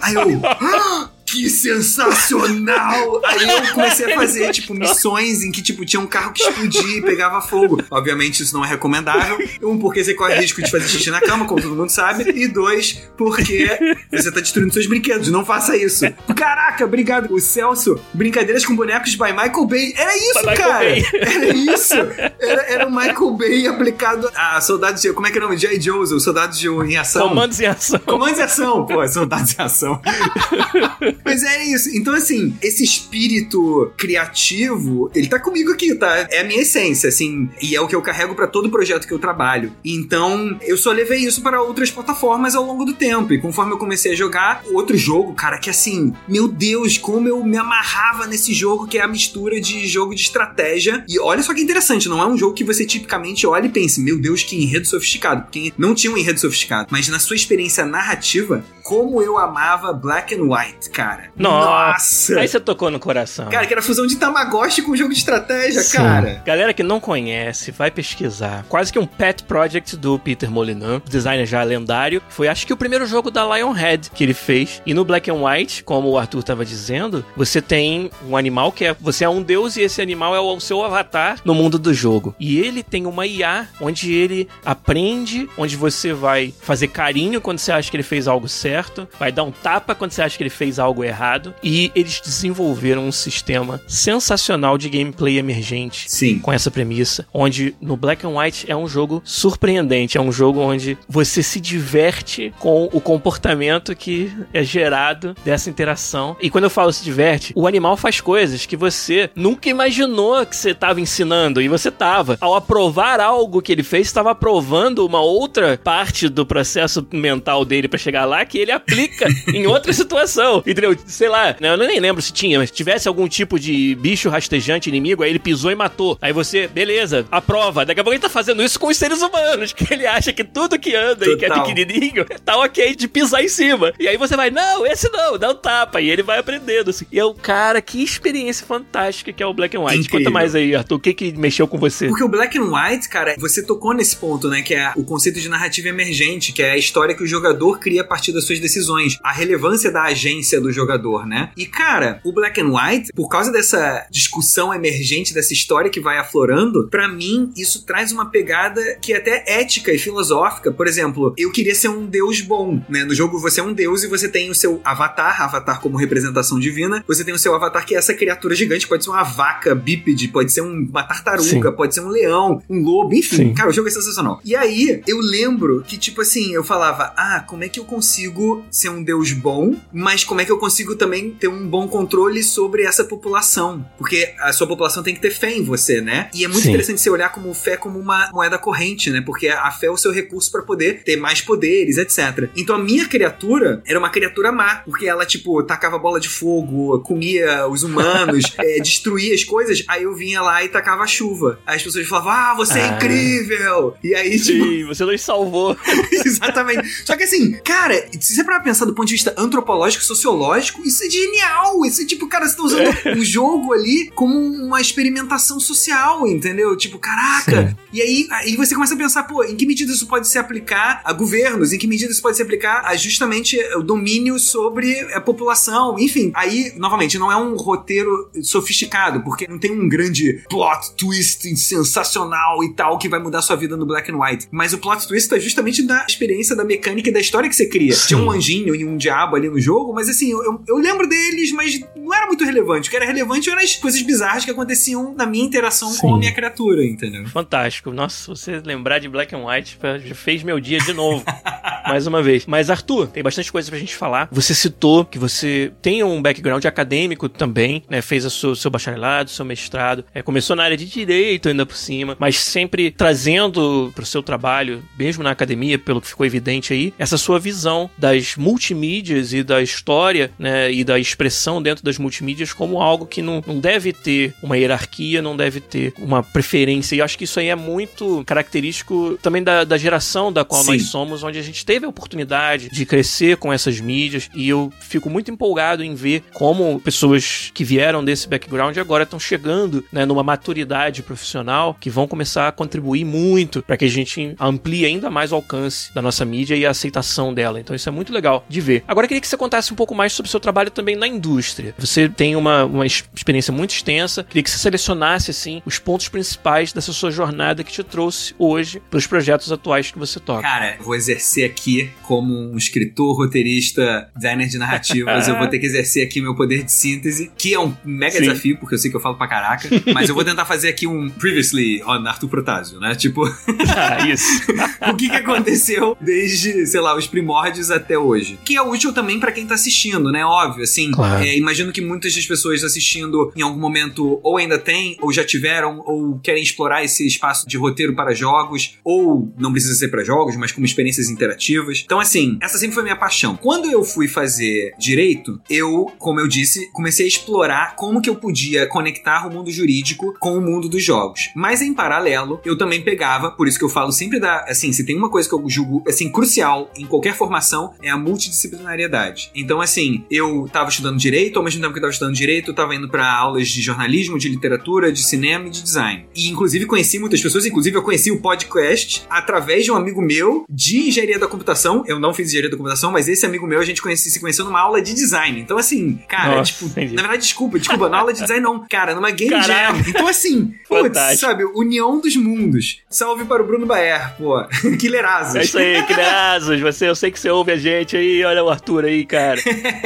Aí eu. Ah! Que sensacional! Aí eu comecei a fazer, tipo, missões em que, tipo, tinha um carro que explodia e pegava fogo. Obviamente, isso não é recomendável. Um, porque você corre risco de fazer xixi na cama, como todo mundo sabe. E dois, porque você tá destruindo seus brinquedos. Não faça isso. Caraca, obrigado. O Celso, brincadeiras com bonecos by Michael Bay. Era isso, by cara! Era isso! Era, era o Michael Bay aplicado a soldados de. Como é que é o nome? J. Joe, soldados de, em ação. Comandos em ação. Comandos em ação, pô, soldados em ação. <laughs> Mas é isso. Então, assim, esse espírito criativo, ele tá comigo aqui, tá? É a minha essência, assim, e é o que eu carrego para todo projeto que eu trabalho. Então, eu só levei isso para outras plataformas ao longo do tempo. E conforme eu comecei a jogar outro jogo, cara, que assim, meu Deus, como eu me amarrava nesse jogo que é a mistura de jogo de estratégia. E olha só que interessante, não é um jogo que você tipicamente olha e pense, meu Deus, que enredo sofisticado. Porque não tinha um enredo sofisticado. Mas na sua experiência narrativa, como eu amava Black and White, cara. Nossa! Aí você tocou no coração. Cara, que era fusão de Tamagotchi com jogo de estratégia, Sim. cara. Galera que não conhece, vai pesquisar. Quase que um pet project do Peter Molyneux, designer já lendário. Foi acho que o primeiro jogo da Lionhead que ele fez. E no Black and White, como o Arthur tava dizendo, você tem um animal que é. Você é um deus e esse animal é o seu avatar no mundo do jogo. E ele tem uma IA onde ele aprende, onde você vai fazer carinho quando você acha que ele fez algo certo, vai dar um tapa quando você acha que ele fez algo errado. E eles desenvolveram um sistema sensacional de gameplay emergente Sim. com essa premissa, onde no Black and White é um jogo surpreendente, é um jogo onde você se diverte com o comportamento que é gerado dessa interação. E quando eu falo se diverte, o animal faz coisas que você nunca imaginou que você estava ensinando e você estava. Ao aprovar algo que ele fez, estava aprovando uma outra parte do processo mental dele para chegar lá que ele aplica <laughs> em outra situação. Entendeu? Sei lá, né, eu nem lembro se tinha, mas tivesse algum tipo de bicho rastejante inimigo, aí ele pisou e matou. Aí você, beleza, aprova. Daqui a pouco ele tá fazendo isso com os seres humanos, <laughs> que ele acha que tudo que anda Total. e que é pequenininho <laughs> tá ok de pisar em cima. E aí você vai, não, esse não, dá um tapa. E ele vai aprendendo, assim. E é o cara, que experiência fantástica que é o Black and White. Incrível. Conta mais aí, Arthur, o que que mexeu com você? Porque o Black and White, cara, você tocou nesse ponto, né, que é o conceito de narrativa emergente, que é a história que o jogador cria a partir das suas decisões, a relevância da agência do jogador, né? E cara, o Black and White, por causa dessa discussão emergente, dessa história que vai aflorando, para mim isso traz uma pegada que é até ética e filosófica. Por exemplo, eu queria ser um deus bom, né? No jogo você é um deus e você tem o seu avatar, avatar como representação divina. Você tem o seu avatar que é essa criatura gigante, pode ser uma vaca bípede, pode ser uma tartaruga, Sim. pode ser um leão, um lobo, enfim. Sim. Cara, o jogo é sensacional. E aí, eu lembro que, tipo assim, eu falava, ah, como é que eu consigo ser um deus bom, mas como é que eu consigo também ter um bom controle sobre essa população? Porque a sua população tem que ter fé em você, né? E é muito Sim. interessante você olhar como fé como uma moeda corrente, né? Porque a fé é o seu recurso para poder ter mais poderes, etc. Então a minha criatura era uma criatura má, porque ela, tipo, tacava bola de fogo, comia os humanos, <laughs> é, destruía as coisas. Aí eu vinha lá e tacava chuva. Aí as pessoas falavam, ah, você é ah. incrível! E aí, tipo. Sim, <laughs> você nos salvou. <laughs> Exatamente. Só que assim, cara, se você para pensar do ponto de vista antropológico, sociológico, isso é genial. Isso é tipo, cara, você tá usando é. o jogo ali como uma experimentação social, entendeu? Tipo, caraca. Sim. E aí, aí você começa a pensar, pô, em que medida isso pode se aplicar a governos? Em que medida isso pode se aplicar a justamente o domínio sobre a população? Enfim, aí, novamente, não é um roteiro sofisticado, porque não tem um grande plot twist sensacional e tal que vai mudar sua vida no black and white. Mas o plot twist tá justamente da experiência, da mecânica e da história que você cria. Sim. Tinha um anjinho e um diabo ali no jogo, mas assim, eu, eu lembro deles, mas não era muito relevante. O que era relevante eram as coisas bizarras que aconteciam na minha interação Sim. com a minha criatura, entendeu? Fantástico. Nossa, você lembrar de Black and White já fez meu dia de novo. <laughs> mais uma vez. Mas, Arthur, tem bastante coisa pra gente falar. Você citou que você tem um background acadêmico também, né? Fez o seu, seu bacharelado, seu mestrado, é, começou na área de direito ainda por cima, mas sempre trazendo pro seu trabalho, mesmo na academia, pelo que ficou evidente aí, essa sua visão das multimídias e da história, né? E da expressão dentro das multimídias como algo que não, não deve ter uma hierarquia, não deve ter uma preferência. E eu acho que isso aí é muito característico também da, da geração da qual Sim. nós somos, onde a gente teve a oportunidade de crescer com essas mídias. E eu fico muito empolgado em ver como pessoas que vieram desse background agora estão chegando né, numa maturidade profissional que vão começar a contribuir muito para que a gente amplie ainda mais o alcance da nossa mídia e a aceitação dela. Então isso é muito legal de ver. Agora eu queria que você contasse um pouco mais sobre o seu trabalho também na indústria. Você tem uma, uma experiência muito extensa. Queria que você selecionasse assim os pontos principais dessa sua jornada que te trouxe hoje para os projetos atuais que você toca. Cara, vou exercer aqui como um escritor, roteirista, designer de narrativas. eu vou ter que exercer aqui meu poder de síntese, que é um mega Sim. desafio, porque eu sei que eu falo pra caraca. Mas eu vou tentar fazer aqui um previously on Arthur Protásio, né? Tipo. ah, isso. <laughs> o que, que aconteceu desde, sei lá, os primórdios até hoje. Que é útil também para quem tá assistindo, né? Óbvio, assim. Claro. É, imagino que muitas das pessoas assistindo em algum momento ou ainda tem, ou já tiveram, ou querem explorar esse espaço de roteiro para jogos, ou não precisa ser para jogos, mas como experiências interativas. Então, assim, essa sempre foi minha paixão. Quando eu fui fazer direito, eu, como eu disse, comecei a explorar como que eu podia conectar o mundo jurídico com o mundo dos jogos. Mas em paralelo, eu também pegava, por isso que eu falo sempre da, assim, se tem uma coisa que eu julgo, assim, crucial em qualquer formação, é a multidisciplinariedade. Então, assim, eu tava estudando direito, ao mesmo tempo que eu tava estudando direito, eu tava indo para aulas de jornalismo, de literatura, de cinema e de design. E inclusive conheci muitas pessoas, inclusive eu conheci o podcast através de um amigo meu de engenharia da computação. Eu não fiz engenharia da computação, mas esse amigo meu a gente conheci, se conheceu numa aula de design. Então, assim, cara, Nossa, tipo, entendi. na verdade, desculpa, desculpa, na aula de design não, cara, numa game Caraca. jam. Então, assim, <laughs> putz, sabe, união dos mundos. Salve para o Bruno Baer, pô. <laughs> Killerazos. É isso aí, Killerazos. <laughs> Você, eu sei que você ouve a gente aí, olha o Arthur aí, cara,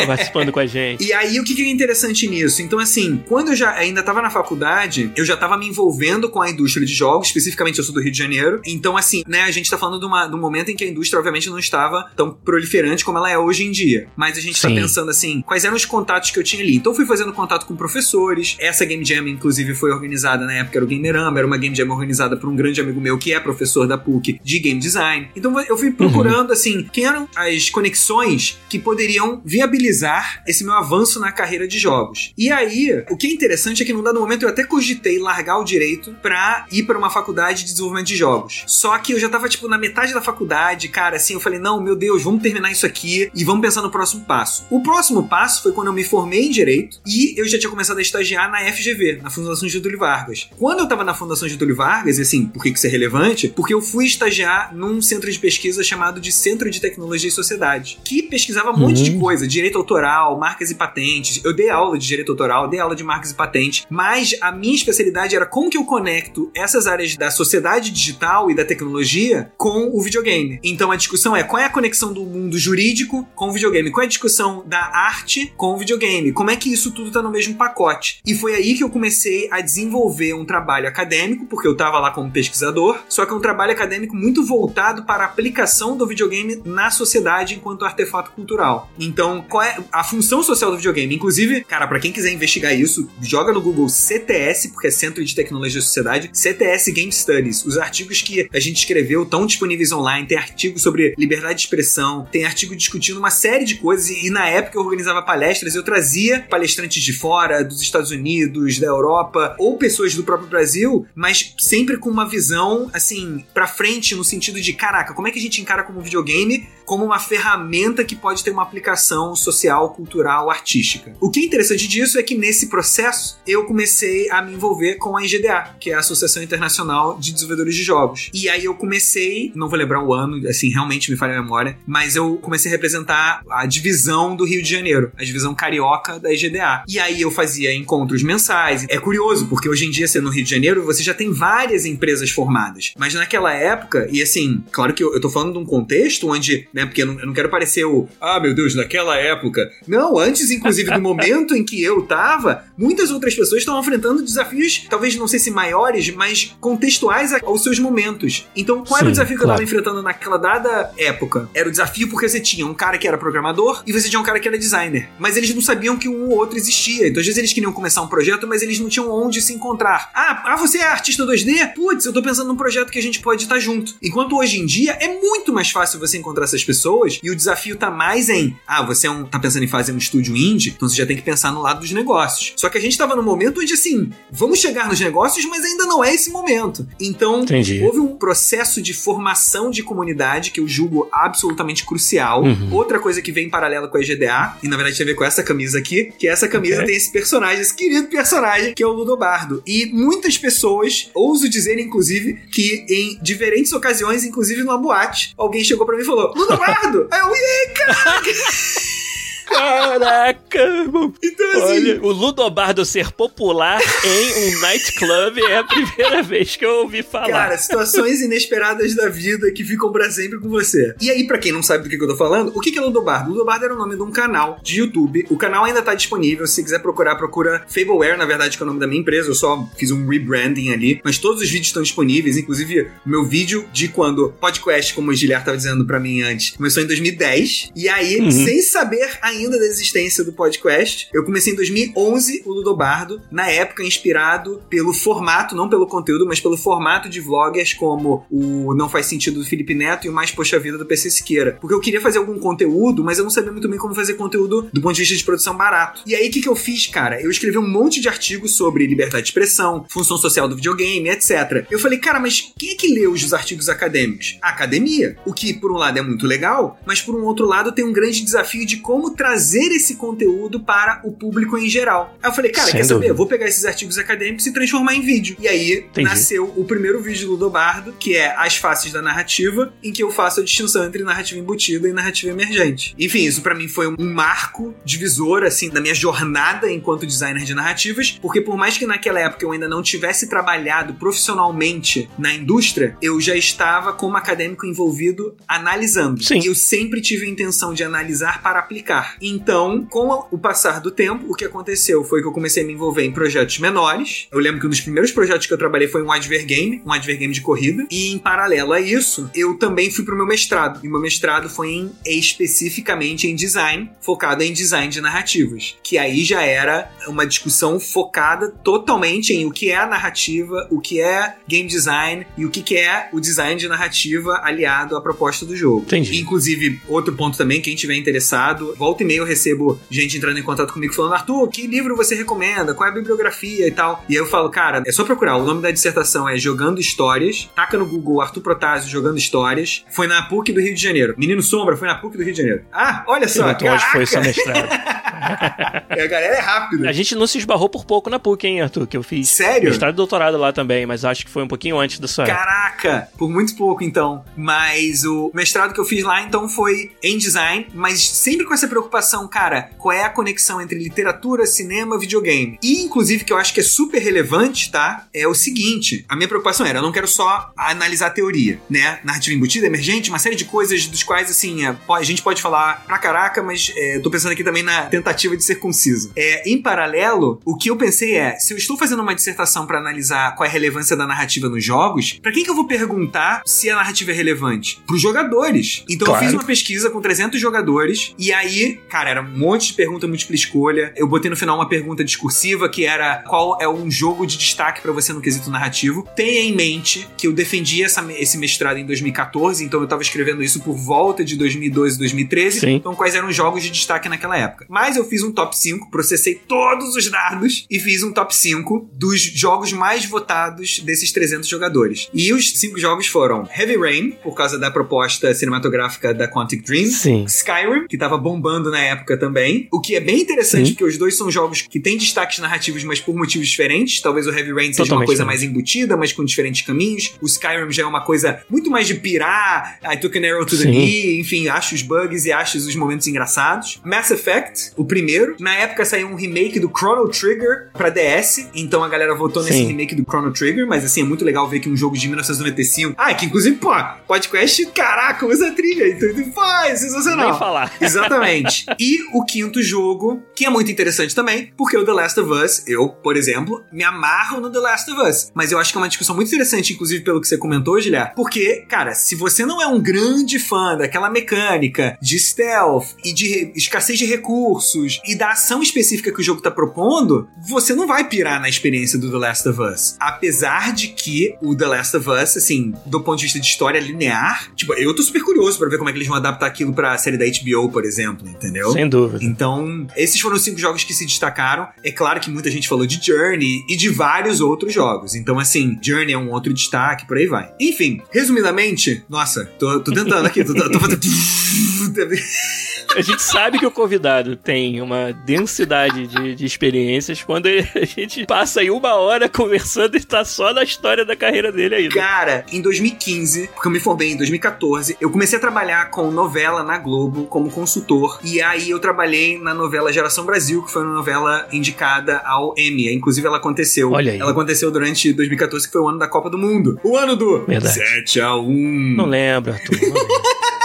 participando com a gente. E aí, o que é interessante nisso? Então, assim, quando eu já ainda tava na faculdade, eu já tava me envolvendo com a indústria de jogos, especificamente eu sou do Rio de Janeiro. Então, assim, né, a gente tá falando de, uma, de um momento em que a indústria, obviamente, não estava tão proliferante como ela é hoje em dia. Mas a gente tá Sim. tá pensando, assim, quais eram os contatos que eu tinha ali. Então, eu fui fazendo contato com professores. Essa Game Jam, inclusive, foi organizada na época, era o Gamerama, era uma Game Jam organizada por um grande amigo meu que é professor da PUC de Game Design. Então, eu fui procurando, uhum. assim, quem eram as conexões que poderiam viabilizar esse meu avanço na carreira de jogos. E aí, o que é interessante é que num dado momento eu até cogitei largar o direito pra ir para uma faculdade de desenvolvimento de jogos. Só que eu já tava, tipo, na metade da faculdade, cara, assim, eu falei, não, meu Deus, vamos terminar isso aqui e vamos pensar no próximo passo. O próximo passo foi quando eu me formei em Direito e eu já tinha começado a estagiar na FGV, na Fundação Getúlio Vargas. Quando eu tava na Fundação Getúlio Vargas, e assim, por que isso é relevante? Porque eu fui estagiar num centro de pesquisa chamado de Centro de Tecnologia e Sociedade, que pesquisava um monte de uhum. coisa, direito autoral, marcas e patentes. Eu dei aula de direito autoral, dei aula de marcas e patentes, mas a minha especialidade era como que eu conecto essas áreas da sociedade digital e da tecnologia com o videogame. Então a discussão é qual é a conexão do mundo jurídico com o videogame, qual é a discussão da arte com o videogame, como é que isso tudo tá no mesmo pacote. E foi aí que eu comecei a desenvolver um trabalho acadêmico, porque eu tava lá como pesquisador, só que é um trabalho acadêmico muito voltado para a aplicação do videogame na sociedade enquanto artefato cultural. Então, qual é a função social do videogame? Inclusive, cara, para quem quiser investigar isso, joga no Google CTS, porque é Centro de Tecnologia da Sociedade, CTS Game Studies. Os artigos que a gente escreveu estão disponíveis online, tem artigo sobre liberdade de expressão, tem artigo discutindo uma série de coisas, e na época eu organizava palestras, eu trazia palestrantes de fora, dos Estados Unidos, da Europa, ou pessoas do próprio Brasil, mas sempre com uma visão, assim, pra frente, no sentido de, caraca, como é que a gente encara como videogame como uma ferramenta que pode ter uma aplicação social, cultural, artística. O que é interessante disso é que nesse processo eu comecei a me envolver com a IGDA, que é a Associação Internacional de Desenvolvedores de Jogos. E aí eu comecei, não vou lembrar o ano, assim, realmente me falha a memória, mas eu comecei a representar a divisão do Rio de Janeiro, a divisão carioca da IGDA. E aí eu fazia encontros mensais. É curioso, porque hoje em dia, sendo no Rio de Janeiro, você já tem várias empresas formadas. Mas naquela época, e assim, claro que eu, eu tô falando de um contexto onde né? Porque eu não, eu não quero parecer o, ah, meu Deus, naquela época. Não, antes, inclusive, do momento em que eu tava, muitas outras pessoas estavam enfrentando desafios, talvez não sei se maiores, mas contextuais aos seus momentos. Então, qual Sim, era o desafio que claro. eu tava enfrentando naquela dada época era o desafio porque você tinha um cara que era programador e você tinha um cara que era designer. Mas eles não sabiam que um ou outro existia. Então às vezes eles queriam começar um projeto, mas eles não tinham onde se encontrar. Ah, ah você é artista 2D? Putz, eu tô pensando num projeto que a gente pode estar junto. Enquanto hoje em dia é muito mais fácil você encontrar essas pessoas e o desafio tá mais em, ah, você é um, tá pensando em fazer um estúdio indie, então você já tem que pensar no lado dos negócios. Só que a gente tava num momento onde assim, vamos chegar nos negócios, mas ainda não é esse momento. Então, Entendi. houve um processo de formação de comunidade que eu julgo absolutamente crucial. Uhum. Outra coisa que vem em paralelo com a EGDA, e na verdade tem a ver com essa camisa aqui, que essa camisa Ok. tem esse personagem, esse querido personagem, que é o Ludobardo. E muitas pessoas, ouso dizer, inclusive, que em diferentes ocasiões, inclusive numa boate, alguém chegou pra mim e falou: Ludobardo! Aí eu, e aí, cara? Caraca. Então, assim. Olha, o Ludobardo ser popular em um nightclub é a primeira <laughs> vez que eu ouvi falar. Cara, situações inesperadas da vida que ficam pra sempre com você. E aí, pra quem não sabe do que, que eu tô falando, o que, que é Ludobardo? Ludobardo era o nome de um canal de YouTube. O canal ainda tá disponível. Se quiser procurar, procura Fableware, na verdade, que é o nome da minha empresa. Eu só fiz um rebranding ali. Mas todos os vídeos estão disponíveis. Inclusive, o meu vídeo de quando podcast, como o Giliar tava dizendo pra mim antes, começou em 2010. E aí, Uhum. sem saber ainda da existência do podcast, eu comecei em 2011 o Ludobardo. Na época, inspirado pelo formato, não pelo conteúdo, mas pelo formato de vloggers como o Não Faz Sentido do Felipe Neto e o Mais Poxa Vida do PC Siqueira. Porque eu queria fazer algum conteúdo, mas eu não sabia muito bem como fazer conteúdo do ponto de vista de produção barato. E aí, o que, que eu fiz, cara? Eu escrevi um monte de artigos sobre liberdade de expressão, função social do videogame, etc. Eu falei, cara, mas quem é que lê os artigos acadêmicos? A academia. O que, por um lado, é muito legal, mas por um outro lado, tem um grande desafio de como trazer esse conteúdo para o público em geral. Aí eu falei, cara, Sem quer saber? dúvida. Eu vou pegar esses artigos acadêmicos e transformar em vídeo. E aí Entendi. nasceu o primeiro vídeo do Ludobardo, que é As Faces da Narrativa, em que eu faço a distinção entre narrativa embutida e narrativa emergente. Enfim, isso pra mim foi um marco divisor, assim, da minha jornada enquanto designer de narrativas, porque por mais que naquela época eu ainda não tivesse trabalhado profissionalmente na indústria, eu já estava como acadêmico envolvido analisando. Sim. E eu sempre tive a intenção de analisar para aplicar. Então, com o passar do tempo, o que aconteceu foi que eu comecei a me envolver em projetos menores. Eu lembro que um dos primeiros projetos que eu trabalhei foi um adver game, um adver game de corrida. E em paralelo a isso, eu também fui pro meu mestrado. E meu mestrado foi em especificamente em design, focado em design de narrativas. Que aí já era uma discussão focada totalmente em o que é a narrativa, o que é game design e o que que é o design de narrativa aliado à proposta do jogo. Entendi. Inclusive, outro ponto também, quem tiver interessado, volta e meia eu recebo gente entrando em contato comigo falando: Arthur, que livro você recomenda? Qual é a bibliografia e tal? E aí eu falo, cara, é só procurar. O nome da dissertação é Jogando Histórias. Taca no Google Arthur Protásio Jogando Histórias. Foi na PUC do Rio de Janeiro. Menino Sombra foi na PUC do Rio de Janeiro. Ah, olha só. Então, onde foi seu caraca! mestrado? <laughs> É, a galera é rápida. A gente não se esbarrou por pouco na PUC, hein, Arthur? Que eu fiz Sério? mestrado e doutorado lá também, mas acho que foi um pouquinho antes da sua. Caraca! Por muito pouco, então. Mas o mestrado que eu fiz lá, então, foi em design, mas sempre com essa preocupação, cara, qual é a conexão entre literatura, cinema, videogame? E, inclusive, que eu acho que é super relevante, tá? É o seguinte: a minha preocupação era, eu não quero só analisar a teoria, né? Narrativa embutida, emergente, uma série de coisas dos quais, assim, é, a gente pode falar pra caraca, mas é, eu tô pensando aqui também na tentativa de ser conciso. É, em paralelo, o que eu pensei é, se eu estou fazendo uma dissertação pra analisar qual é a relevância da narrativa nos jogos, pra quem que eu vou perguntar se a narrativa é relevante? Pros jogadores. Então Claro. eu fiz uma pesquisa com 300 jogadores e aí, cara, era um monte de pergunta múltipla escolha. Eu botei no final uma pergunta discursiva que era qual é um jogo de destaque pra você no quesito narrativo. Tenha em mente que eu defendi essa- esse mestrado em 2014, então eu tava escrevendo isso por volta de 2012, 2013. Sim. Então quais eram os jogos de destaque naquela época. Mas eu fiz um top 5, processei todos os dados e fiz um top 5 dos jogos mais votados desses 300 jogadores. E os cinco jogos foram Heavy Rain, por causa da proposta cinematográfica da Quantic Dream. Sim. Skyrim, que tava bombando na época também. O que é bem interessante, Sim. porque os dois são jogos que têm destaques narrativos, mas por motivos diferentes. Talvez o Heavy Rain seja uma Totalmente coisa diferente. mais embutida, mas com diferentes caminhos. O Skyrim já é uma coisa muito mais de pirar, I took an arrow to the knee, enfim, acho os bugs e acho os momentos engraçados. Mass Effect, o primeiro. Na época saiu um remake do Chrono Trigger pra DS, então a galera votou nesse Sim. remake do Chrono Trigger, mas assim, é muito legal ver que um jogo de 1995. Ah, que inclusive, pô, podcast, caraca, usa a trilha, então, pô, é sensacional. Nem falar. Exatamente. E o quinto jogo, que é muito interessante também, porque o The Last of Us, eu, por exemplo, me amarro no The Last of Us. Mas eu acho que é uma discussão muito interessante, inclusive pelo que você comentou, Giliar, porque, cara, se você não é um grande fã daquela mecânica de stealth e de escassez de recursos e da ação específica que o jogo tá propondo, você não vai pirar na experiência do The Last of Us. Apesar de que o The Last of Us, assim, do ponto de vista de história linear, tipo, eu tô super curioso para ver como é que eles vão adaptar aquilo pra série da HBO, por exemplo, entendeu? Sem dúvida. Então, esses foram os cinco jogos que se destacaram. É claro que muita gente falou de Journey e de vários outros jogos. Então, assim, Journey é um outro destaque, por aí vai. Enfim, resumidamente, nossa, tô, tô tentando aqui, tô, tô fazendo. <laughs> A gente sabe que o convidado tem uma densidade de, de experiências quando ele, a gente passa aí uma hora conversando e tá só na história da carreira dele aí. Cara, em 2015, porque eu me formei em 2014, eu comecei a trabalhar com novela na Globo como consultor. E aí eu trabalhei na novela Geração Brasil, que foi uma novela indicada ao Emmy. Inclusive, ela aconteceu. Olha aí. Ela aconteceu durante 2014, que foi o ano da Copa do Mundo. O ano do Verdade. 7 a 1 Não lembro, Arthur. Não lembro. <laughs>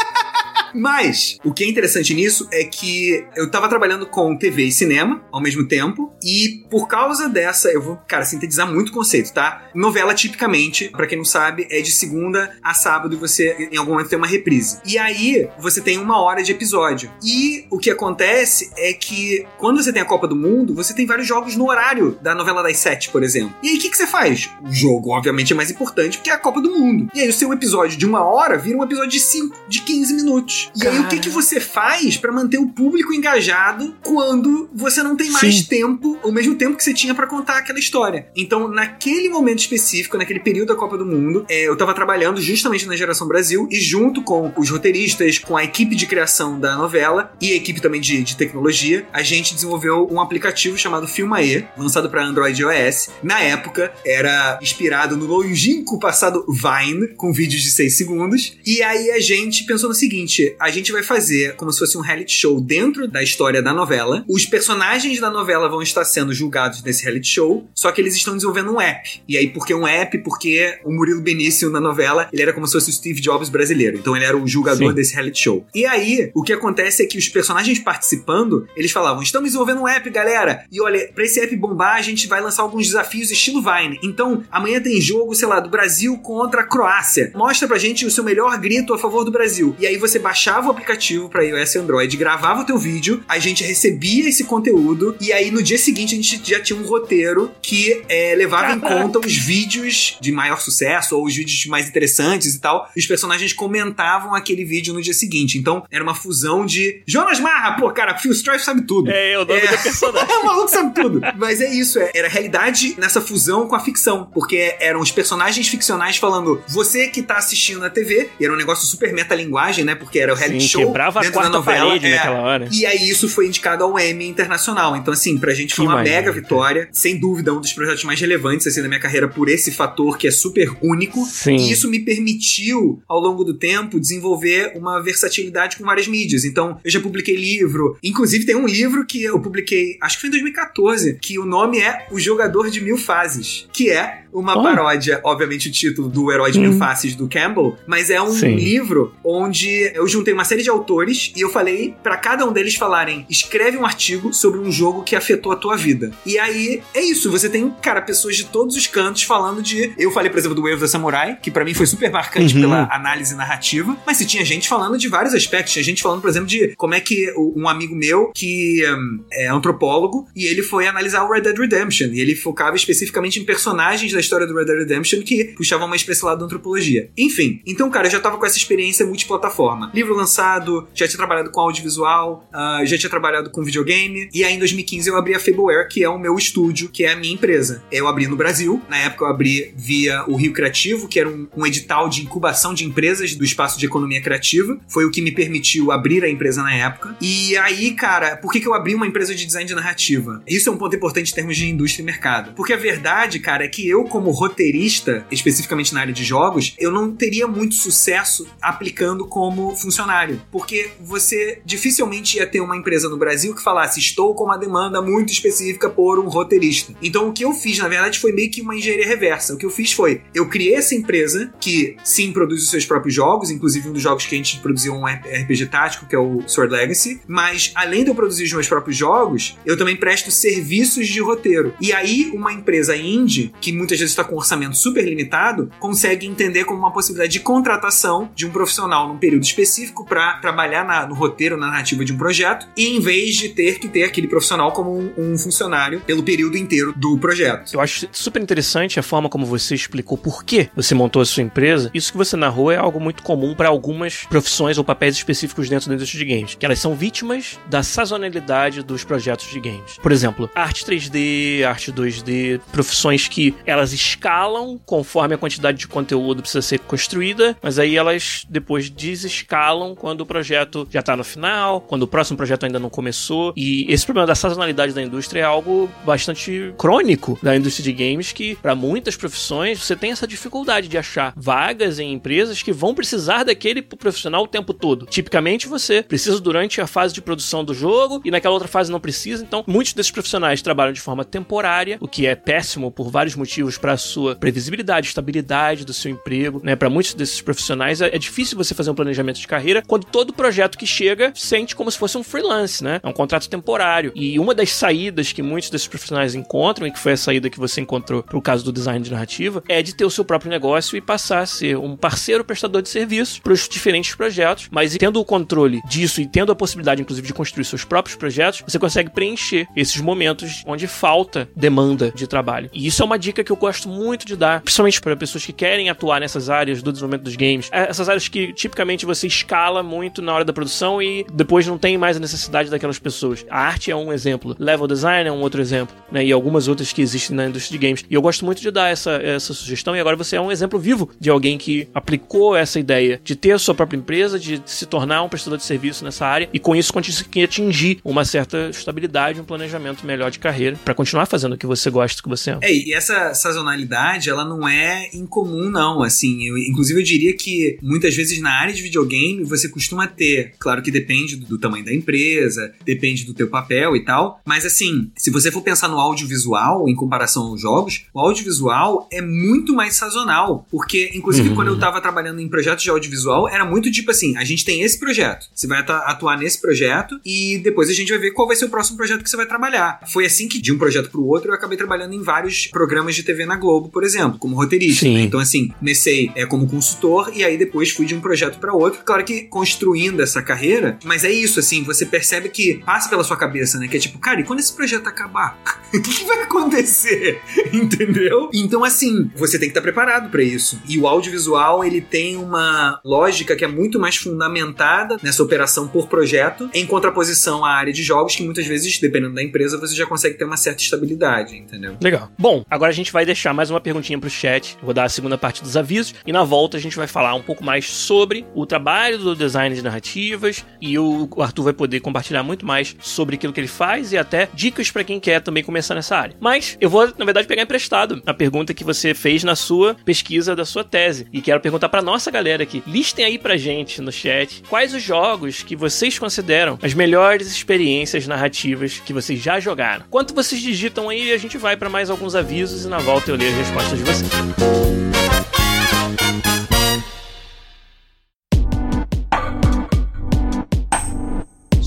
Mas, o que é interessante nisso é que eu tava trabalhando com TV e cinema ao mesmo tempo, e por causa dessa, eu vou, cara, sintetizar muito o conceito, tá? Novela, tipicamente, pra quem não sabe, é de segunda a sábado e você, em algum momento, tem uma reprise. E aí, você tem uma hora de episódio. E o que acontece é que, quando você tem a Copa do Mundo, você tem vários jogos no horário da novela das sete, por exemplo. E aí, o que, que você faz? O jogo, obviamente, é mais importante porque é a Copa do Mundo. E aí, o seu episódio de uma hora vira um episódio de 5, de 15 minutos. E aí, o que, que você faz pra manter o público engajado quando você não tem mais Sim. tempo, o mesmo tempo que você tinha pra contar aquela história? Então, naquele momento específico, naquele período da Copa do Mundo, é, eu tava trabalhando justamente na Geração Brasil e junto com os roteiristas, com a equipe de criação da novela e a equipe também de, de tecnologia, a gente desenvolveu um aplicativo chamado Filmae, lançado pra Android e iOS. Na época, era inspirado no longínquo passado Vine, com vídeos de 6 segundos. E aí a gente pensou no seguinte: a gente vai fazer como se fosse um reality show dentro da história da novela. Os personagens da novela vão estar sendo julgados nesse reality show, só que eles estão desenvolvendo um app. E aí, por que um app? Porque o Murilo Benício na novela, ele era como se fosse o Steve Jobs brasileiro. Então ele era o julgador Sim. desse reality show. E aí, o que acontece é que os personagens participando, eles falavam: estamos desenvolvendo um app, galera. E olha, pra esse app bombar, a gente vai lançar alguns desafios estilo Vine. Então, amanhã tem jogo, sei lá, do Brasil contra a Croácia. Mostra pra gente o seu melhor grito a favor do Brasil. E aí você baixava o aplicativo pra iOS e Android, gravava o teu vídeo, a gente recebia esse conteúdo, e aí no dia seguinte a gente já tinha um roteiro que é, levava em conta os vídeos de maior sucesso ou os vídeos mais interessantes e tal. E os personagens comentavam aquele vídeo no dia seguinte. Então era uma fusão de Jonas Marra, pô, cara, Phil Strife sabe tudo. É, o nome É. do personagem. <laughs> É, o maluco sabe tudo. Mas é isso, é, era realidade nessa fusão com a ficção. Porque eram os personagens ficcionais falando, você que tá assistindo na TV, e era um negócio super metalinguagem, né? Porque era o reality Sim, show. quebrava a quarta novela, parede é. naquela hora. E aí isso foi indicado ao Emmy Internacional. Então, assim, pra gente foi Que uma maneiro, mega cara. vitória. Sem dúvida, um dos projetos mais relevantes assim, da minha carreira por esse fator que é super único. Sim. E isso me permitiu, ao longo do tempo, desenvolver uma versatilidade com várias mídias. Então, eu já publiquei livro. Inclusive, tem um livro que eu publiquei, acho que foi em 2014, que o nome é O Jogador de Mil Fases, que é uma Oh. paródia, obviamente, o título do Herói de Mil Faces do Campbell, mas é um Sim. livro onde eu juntei uma série de autores e eu falei pra cada um deles falarem: escreve um artigo sobre um jogo que afetou a tua vida. E aí é isso, você tem, cara, pessoas de todos os cantos falando de. Eu falei, por exemplo, do Wave da Samurai, que pra mim foi super marcante Uhum. pela análise narrativa, mas se tinha gente falando de vários aspectos. Tinha gente falando, por exemplo, de como é que um amigo meu, que hum, é antropólogo, e ele foi analisar o Red Dead Redemption. E ele focava especificamente em personagens da história do Red Dead Redemption que puxavam mais pra esse lado da antropologia. Enfim, então, cara, eu já tava com essa experiência multiplataforma. Livro lançado, já tinha trabalhado com audiovisual, ah, já tinha trabalhado com videogame. E aí, em 2015, eu abri a Fableware, que é o meu estúdio, que é a minha empresa. Eu abri no Brasil. Na época, eu abri via o Rio Criativo, que era um, um edital de incubação de empresas do espaço de economia criativa. Foi o que me permitiu abrir a empresa na época. E aí, cara, por que, que eu abri uma empresa de design de narrativa? Isso é um ponto importante em termos de indústria e mercado. Porque a verdade, cara, é que eu como roteirista, especificamente na área de jogos, eu não teria muito sucesso aplicando como funcionário, porque você dificilmente ia ter uma empresa no Brasil que falasse estou com uma demanda muito específica por um roteirista. Então o que eu fiz, na verdade, foi meio que uma engenharia reversa. O que eu fiz foi, eu criei essa empresa que sim produz os seus próprios jogos, inclusive um dos jogos que a gente produziu um RPG tático, que é o Sword Legacy, mas além de eu produzir os meus próprios jogos, eu também presto serviços de roteiro. E aí uma empresa indie, que muitas vezes está com um orçamento super limitado, consegue entender como uma possibilidade de contratação de um profissional num período específico para trabalhar na, no roteiro, na narrativa de um projeto, e em vez de ter que ter aquele profissional como um, um funcionário pelo período inteiro do projeto. Eu acho super interessante a forma como você explicou por que você montou a sua empresa. Isso que você narrou é algo muito comum para algumas profissões ou papéis específicos dentro da indústria de games, que elas são vítimas da sazonalidade dos projetos de games. Por exemplo, arte 3D, arte 2D, profissões que elas escalam conforme a quantidade de conteúdo precisa ser construída, mas aí elas depois desescalam quando o projeto já está no final, quando o próximo projeto ainda não começou. E esse problema da sazonalidade da indústria é algo bastante crônico da indústria de games que para muitas profissões você tem essa dificuldade de achar vagas em empresas que vão precisar daquele profissional o tempo todo. Tipicamente você precisa durante a fase de produção do jogo e naquela outra fase não precisa. Então, muitos desses profissionais trabalham de forma temporária, o que é péssimo por vários motivos para a sua previsibilidade, estabilidade do seu emprego, né? Para muitos desses profissionais é, é, difícil você fazer um planejamento de carreira quando todo projeto que chega sente como se fosse um freelance, né? É um contrato temporário. E uma das saídas que muitos desses profissionais encontram, e que foi a saída que você encontrou pro caso do design de narrativa, é de ter o seu próprio negócio e passar a ser um parceiro prestador de serviços para os diferentes projetos, mas tendo o controle disso e tendo a possibilidade, inclusive, de construir seus próprios projetos, você consegue preencher esses momentos onde falta demanda de trabalho. E isso é uma dica que eu gosto muito de dar, principalmente para pessoas que querem atuar nessas áreas do desenvolvimento dos games. É, essas áreas que tipicamente você escala muito na hora da produção e depois não tem mais a necessidade daquelas pessoas. A arte é um exemplo, level design é um outro exemplo, né? E algumas outras que existem na indústria de games. E eu gosto muito de dar essa, essa sugestão, e agora você é um exemplo vivo de alguém que aplicou essa ideia de ter a sua própria empresa, de se tornar um prestador de serviço nessa área e com isso conseguir atingir uma certa estabilidade, um planejamento melhor de carreira para continuar fazendo o que você gosta, o que você ama. É, e essa sazonalidade, ela não é incomum não, assim, eu, inclusive eu diria que muitas vezes na área de videogame você costuma ter, claro que depende do, do tamanho da empresa, depende do teu papel e tal, mas assim, se você for pensar no audiovisual em comparação aos jogos, o audiovisual é muito mais sazonal, porque inclusive uhum. quando eu tava trabalhando em projetos de audiovisual, era muito tipo assim, a gente tem esse projeto, você vai atuar nesse projeto e depois a gente vai ver qual vai ser o próximo projeto que você vai trabalhar. Foi assim que de um projeto pro outro eu acabei trabalhando em vários programas de TV na Globo, por exemplo, como roteirista. Né? Então assim, comecei é, como consultor e aí depois fui de um projeto para outro, claro que construindo essa carreira, mas é isso assim, você percebe que passa pela sua cabeça, né, que é tipo, cara, e quando esse projeto acabar, <laughs> o que, que vai acontecer? <laughs> Entendeu? Então assim, você tem que estar preparado para isso. E o audiovisual, ele tem uma lógica que é muito mais fundamentada nessa operação por projeto, em contraposição à área de jogos, que muitas vezes, dependendo da empresa, você já consegue ter uma certa estabilidade, entendeu? Legal. Bom, agora a gente vai deixar mais uma perguntinha pro chat. vou dar a segunda parte dos avisos e na volta a gente vai falar um pouco mais sobre o trabalho do design de narrativas e o Arthur vai poder compartilhar muito mais sobre aquilo que ele faz e até dicas para quem quer também começar nessa área. Mas eu vou, na verdade, pegar emprestado a pergunta que você fez na sua pesquisa da sua tese e quero perguntar para nossa galera aqui. Listem aí pra gente no chat quais os jogos que vocês consideram as melhores experiências narrativas que vocês já jogaram. Enquanto vocês digitam aí, a gente vai para mais alguns avisos e na volta eu leio as respostas de vocês.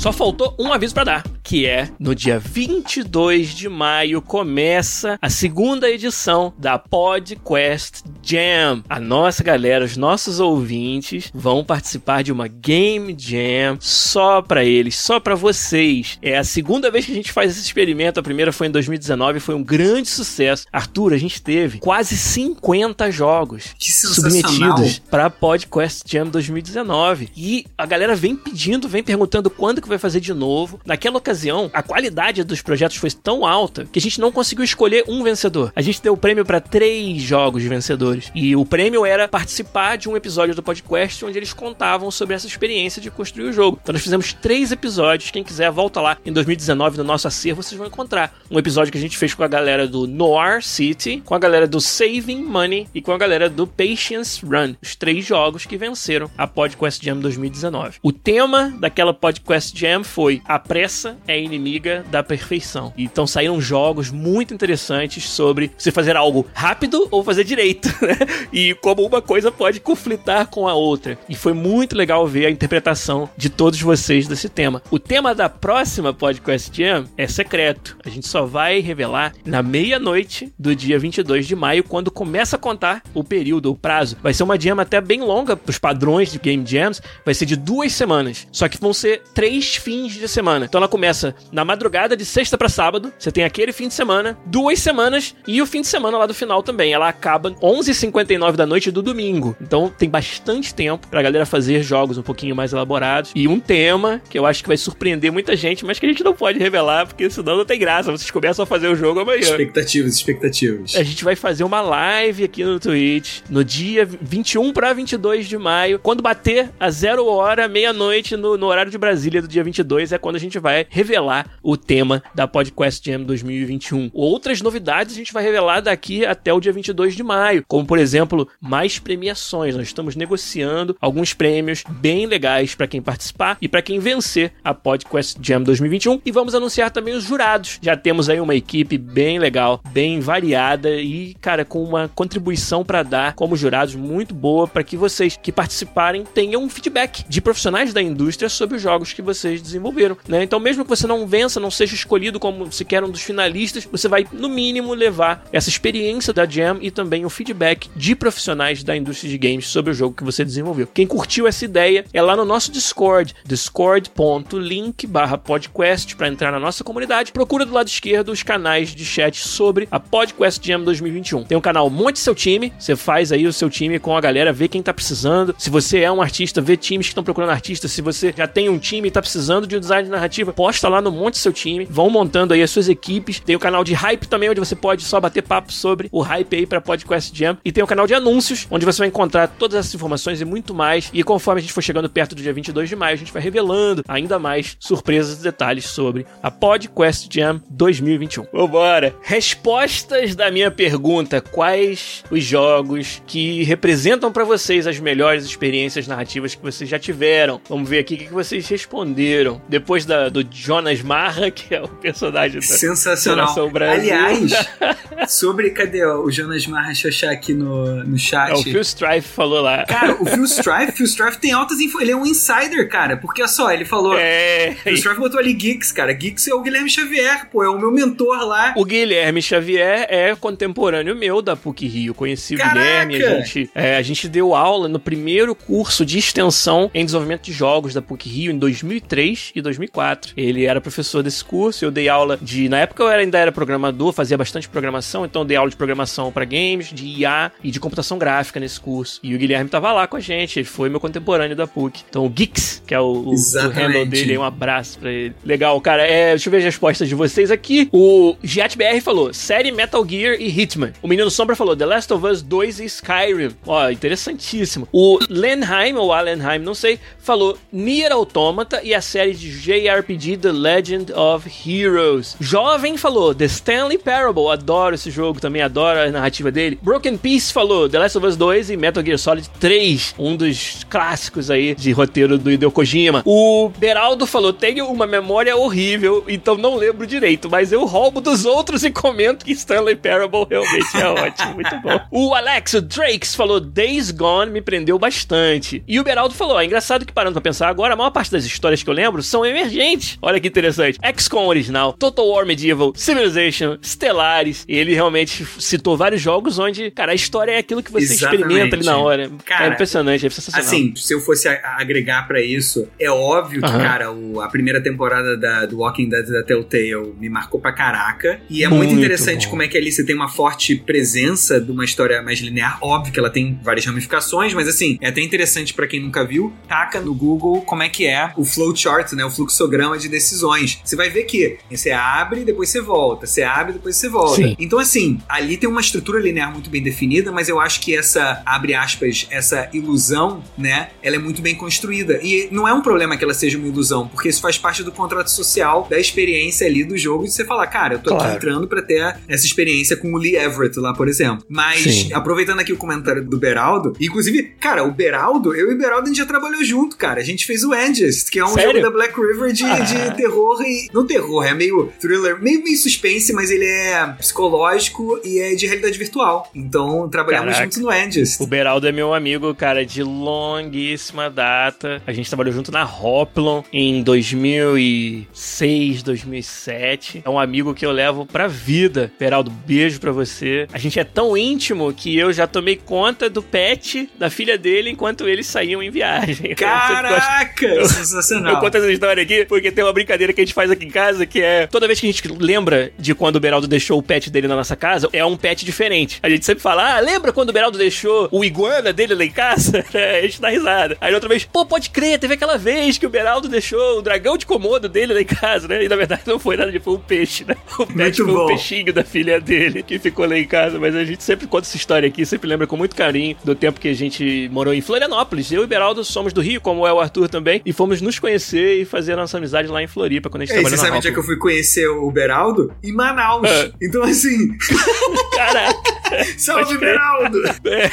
Só faltou um aviso para dar que é no dia 22 de maio começa a segunda edição da PodQuest Jam. A nossa galera, os nossos ouvintes vão participar de uma Game Jam só para eles, só para vocês. É a segunda vez que a gente faz esse experimento. A primeira foi em 2019 foi um grande sucesso. Arthur, a gente teve quase 50 jogos submetidos para PodQuest Jam 2019 e a galera vem pedindo, vem perguntando quando que vai fazer de novo. Naquela ocasião ocasião, a qualidade dos projetos foi tão alta que a gente não conseguiu escolher um vencedor. A gente deu o prêmio para três jogos vencedores. E o prêmio era participar de um episódio do podcast onde eles contavam sobre essa experiência de construir o jogo. Então nós fizemos três episódios. Quem quiser, volta lá em 2019 no nosso acervo, vocês vão encontrar. Um episódio que a gente fez com a galera do Noir City, com a galera do Saving Money e com a galera do Patience Run. Os três jogos que venceram a Podcast Jam 2019. O tema daquela Podcast Jam foi A pressa é inimiga da perfeição. Então saíram jogos muito interessantes sobre você fazer algo rápido ou fazer direito, <laughs> né? E como uma coisa pode conflitar com a outra. E foi muito legal ver a interpretação de todos vocês desse tema. O tema da próxima Podcast Jam é secreto. A gente só vai revelar na meia-noite do dia 22 de maio, quando começa a contar o período, o prazo. Vai ser uma jam até bem longa os padrões de Game Jams. Vai ser de duas semanas. Só que vão ser três fins de semana. Então ela começa na madrugada de sexta para sábado. Você tem aquele fim de semana, duas semanas e o fim de semana lá do final também. Ela acaba 11h59 da noite do domingo. Então tem bastante tempo pra galera fazer jogos um pouquinho mais elaborados. E um tema que eu acho que vai surpreender muita gente, mas que a gente não pode revelar, porque senão não tem graça. Vocês começam a fazer o jogo amanhã. Expectativas, expectativas. A gente vai fazer uma live aqui no Twitch no dia 21 para 22 de maio. Quando bater a zero hora, meia-noite, no, no horário de Brasília do dia 22, é quando a gente vai revelar o tema da Podcast Jam 2021. Outras novidades a gente vai revelar daqui até o dia 22 de maio, como por exemplo, mais premiações. Nós estamos negociando alguns prêmios bem legais para quem participar e para quem vencer a Podcast Jam 2021 e vamos anunciar também os jurados. Já temos aí uma equipe bem legal, bem variada e, cara, com uma contribuição para dar como jurados muito boa para que vocês que participarem tenham um feedback de profissionais da indústria sobre os jogos que vocês desenvolveram, né? Então, mesmo que você não vença, não seja escolhido como sequer um dos finalistas, você vai no mínimo levar essa experiência da Jam e também o feedback de profissionais da indústria de games sobre o jogo que você desenvolveu. Quem curtiu essa ideia é lá no nosso Discord, discord.link/podcast para entrar na nossa comunidade. Procura do lado esquerdo os canais de chat sobre a Podcast Jam 2021. Tem um canal Monte Seu Time, você faz aí o seu time com a galera, vê quem tá precisando. Se você é um artista, vê times que estão procurando artistas. Se você já tem um time e tá precisando de um design de narrativa, posta lá no Monte Seu Time. Vão montando aí as suas equipes. Tem o canal de hype também, onde você pode só bater papo sobre o hype aí pra Podcast Jam. E tem o canal de anúncios, onde você vai encontrar todas essas informações e muito mais. E conforme a gente for chegando perto do dia 22 de maio, a gente vai revelando ainda mais surpresas e detalhes sobre a Podcast Jam 2021. Vambora! Respostas da minha pergunta: quais os jogos que representam para vocês as melhores experiências narrativas que vocês já tiveram? Vamos ver aqui o que vocês responderam. Depois da, do Jonas Marra, que é o personagem da Sensacional. Brasil. Aliás, <laughs> sobre. Cadê ó, o Jonas Marra? Deixa eu achar aqui no, no chat. É, o Phil Strife falou lá. Cara, o Phil <laughs> Strife, Phil Strife tem altas info. Ele é um insider, cara. Porque olha só, ele falou. É. Phil Strife botou ali Geeks, cara. Geeks é o Guilherme Xavier, pô. É o meu mentor lá. O Guilherme Xavier é contemporâneo meu da PUC Rio. Conheci Caraca! o Guilherme, a gente, é, a gente deu aula no primeiro curso de extensão em desenvolvimento de jogos da PUC Rio em 2003 e 2004. Ele era professor desse curso, eu dei aula de. Na época eu ainda era programador, fazia bastante programação, então eu dei aula de programação para games, de IA e de computação gráfica nesse curso. E o Guilherme tava lá com a gente, ele foi meu contemporâneo da PUC. Então o Geeks, que é o, o, o handle dele, um abraço pra ele. Legal, cara. É, deixa eu ver as respostas de vocês aqui. O GiatBR falou: série Metal Gear e Hitman. O Menino Sombra falou: The Last of Us 2 e Skyrim. Ó, interessantíssimo. O Lenheim, ou Alenheim, não sei, falou Nier Automata e a série de JRPG The Legend of Heroes. Jovem falou The Stanley Parable. Adoro esse jogo também, adoro a narrativa dele. Broken Peace falou The Last of Us 2 e Metal Gear Solid 3. Um dos clássicos aí de roteiro do Hideo Kojima. O Beraldo falou: tenho uma memória horrível, então não lembro direito, mas eu roubo dos outros e comento que Stanley Parable realmente é ótimo. <laughs> Muito bom. O Alex, o Drakes, falou Days Gone me prendeu bastante. E o Beraldo falou: é engraçado que parando pra pensar agora, a maior parte das histórias que eu lembro são emergentes. Olha que interessante. XCOM original, Total War Medieval, Civilization, Stellaris. E ele realmente citou vários jogos onde, cara, a história é aquilo que você Exatamente. experimenta ali na hora. Cara, é impressionante, é sensacional. Assim, se eu fosse agregar pra isso, é óbvio que, cara, o- a primeira temporada da, do Walking Dead da Telltale me marcou pra caraca. E é muito, Muito interessante bom. como é que ali você tem uma forte presença de uma história mais linear. Óbvio que ela tem várias ramificações, mas assim, é até interessante pra quem nunca viu. Taca no Google como é que é o flowchart, né? O fluxograma de decisões. Você vai ver que você abre, depois você volta, você abre, depois você volta. Sim. Então, assim, ali tem uma estrutura linear muito bem definida, mas eu acho que essa, abre aspas, essa ilusão, né, ela é muito bem construída. E não é um problema que ela seja uma ilusão, porque isso faz parte do contrato social, da experiência ali do jogo, de você falar, cara, eu tô claro. aqui entrando pra ter essa experiência com o Lee Everett lá, por exemplo. Mas, Sim. aproveitando aqui o comentário do Beraldo, inclusive, cara, o Beraldo, eu e o Beraldo, a gente já trabalhou junto, cara. A gente fez o Edges, que é um Sério? Jogo da Black River de, ah. de terror e. Não terror, é meio thriller, meio, meio suspense, mas ele é psicológico e é de realidade virtual. Então, trabalhamos juntos no Edges. O Beraldo é meu amigo, cara, de longuíssima data. A gente trabalhou junto na Hoplon em 2006, 2007. É um amigo que eu levo pra vida. Beraldo, beijo pra você. A gente é tão íntimo que eu já tomei conta do pet da filha dele enquanto eles saíam em viagem. <laughs> Caraca! Eu, sensacional. Eu conto essa história aqui porque tem uma brincadeira que a gente faz aqui em casa que é toda vez que a gente lembra de quando o Beraldo deixou o pet dele na nossa casa, é um pet diferente. A gente sempre fala, ah, lembra quando o Beraldo deixou o iguana dele lá em casa? <laughs> É, a gente dá risada. Aí outra vez, pô, pode crer, teve aquela vez que o Beraldo deixou o dragão de comodo dele lá em casa, né? E na verdade não foi nada, foi um peixe, né? <laughs> O pet foi um peixinho da filha dele que ficou lá em casa. Mas a gente sempre conta essa história aqui, sempre lembra com muito carinho do tempo que a gente morou em Florianópolis. Eu e o Beraldo somos do Rio, como é o Arthur também, e fomos nos conhecer e fazer a nossa amizade lá em Floripa, quando a gente é, trabalhou você sabe onde é que eu fui conhecer o Beraldo? Em Manaus. É. Então, assim... <laughs> Caraca! Salve, Beraldo!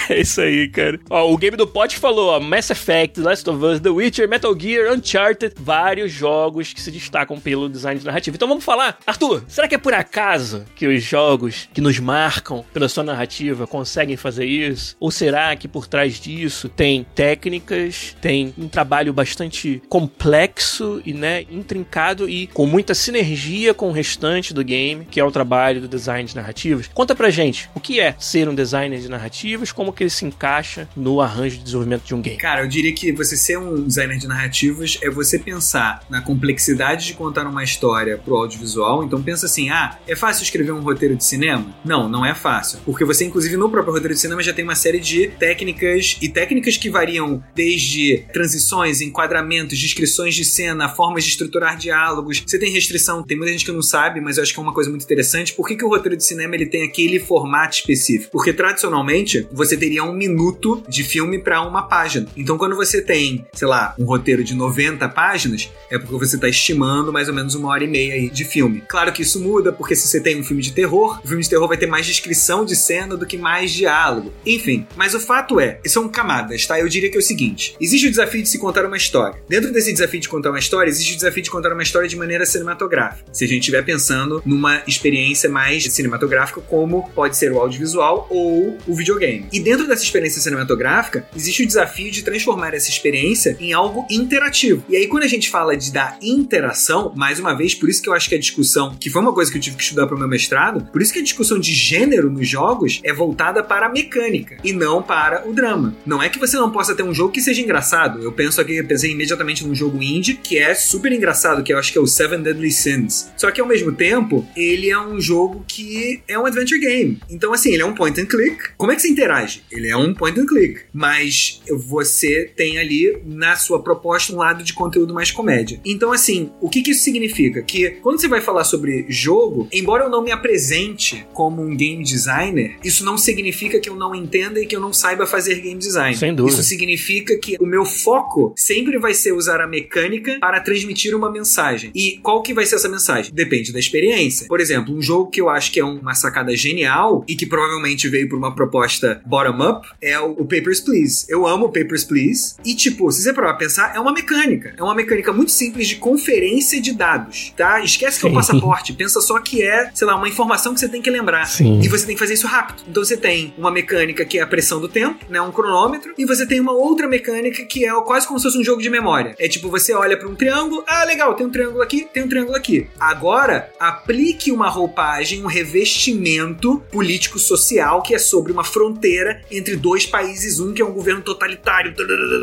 É, isso aí, cara. Ó, o game do Pot falou, ó, Mass Effect, Last of Us, The Witcher, Metal Gear, Uncharted, vários jogos que se destacam pelo design de narrativa. Então vamos falar, Arthur, será que é por acaso que os jogos que nos marcam pela sua narrativa conseguem fazer isso? Ou será que por trás disso tem técnicas, tem um trabalho bastante complexo e, né, intrincado e com muita sinergia com o restante do game, que é o trabalho do design de narrativas? Conta pra gente, o que é ser um designer de narrativas, como que ele se encaixa no arranjo de desenvolvimento de um game? Cara, eu diria que você ser um designer de narrativas é você pensar na complexidade de contar uma história pro audiovisual. Então pensa assim, ah, é fácil escrever um roteiro de cinema? Não, não é fácil. Porque você, inclusive, no próprio roteiro de cinema já tem uma série de técnicas e técnicas que variam desde transições, enquadramentos, descrições de cena, formas de estruturar diálogos. Você tem restrição, tem muita gente que não sabe, mas eu acho que é uma coisa muito interessante. Por que, que o roteiro de cinema ele tem aquele formato específico? Porque tradicionalmente você teria um minuto de filme para uma página. Então quando você tem, sei lá, um roteiro de 90 páginas, é porque você está estimando mais ou menos uma hora e meia aí de filme. Claro que isso muda, porque se você tem um filme de terror, o filme de terror vai ter mais descrição de cena do que mais diálogo. Enfim, mas o fato é, são camadas, tá? Eu diria que é o seguinte: existe o desafio de se contar uma história. Dentro desse desafio de contar uma história, existe o desafio de contar uma história de maneira cinematográfica. Se a gente estiver pensando numa experiência mais cinematográfica, como pode ser o audiovisual ou o videogame. E dentro dessa experiência cinematográfica, existe o desafio de transformar essa experiência em algo interativo. E aí, quando a gente fala de dar interação, mais uma vez, por isso que eu acho que a discussão, que foi uma coisa que eu tive que estudar para o meu mestrado, por isso que a discussão de gênero nos jogos é voltada para a mecânica e não para o drama. Não é que você não possa ter um jogo que seja engraçado. Eu penso aqui, eu pensei imediatamente num jogo que é super engraçado, que eu acho que é o Seven Deadly Sins. Só que ao mesmo tempo, ele é um jogo que é um adventure game. Então, assim, ele é um point and click. Como é que você interage? Ele é um point and click. Mas você tem ali na sua proposta um lado de conteúdo mais comédia. Então, assim, o que, que isso significa? Que quando você vai falar sobre jogo, embora eu não me apresente como um game designer, isso não significa que eu não entenda e que eu não saiba fazer game design. Sem dúvida. Isso significa que o meu foco sempre vai ser usar a mecânica para transmitir uma mensagem. E qual que vai ser essa mensagem? Depende da experiência. Por exemplo, um jogo que eu acho que é uma sacada genial e que provavelmente veio por uma proposta bottom-up é o, Papers, Please. Eu amo o Papers, Please. E, tipo, se você parar pensar, é uma mecânica. É uma mecânica muito simples de conferência de dados, tá? Esquece que é o passaporte. Pensa só que é, sei lá, uma informação que você tem que lembrar. Sim. E você tem que fazer isso rápido. Então você tem uma mecânica que é a pressão do tempo, né? Um cronômetro. E você tem uma outra mecânica que é quase como se fosse um jogo de memória. É tipo, você olha para um triângulo. Ah, legal, tem um triângulo aqui, tem um triângulo aqui. Agora, aplique uma roupagem, um revestimento político-social que é sobre uma fronteira entre dois países, um que é um governo totalitário.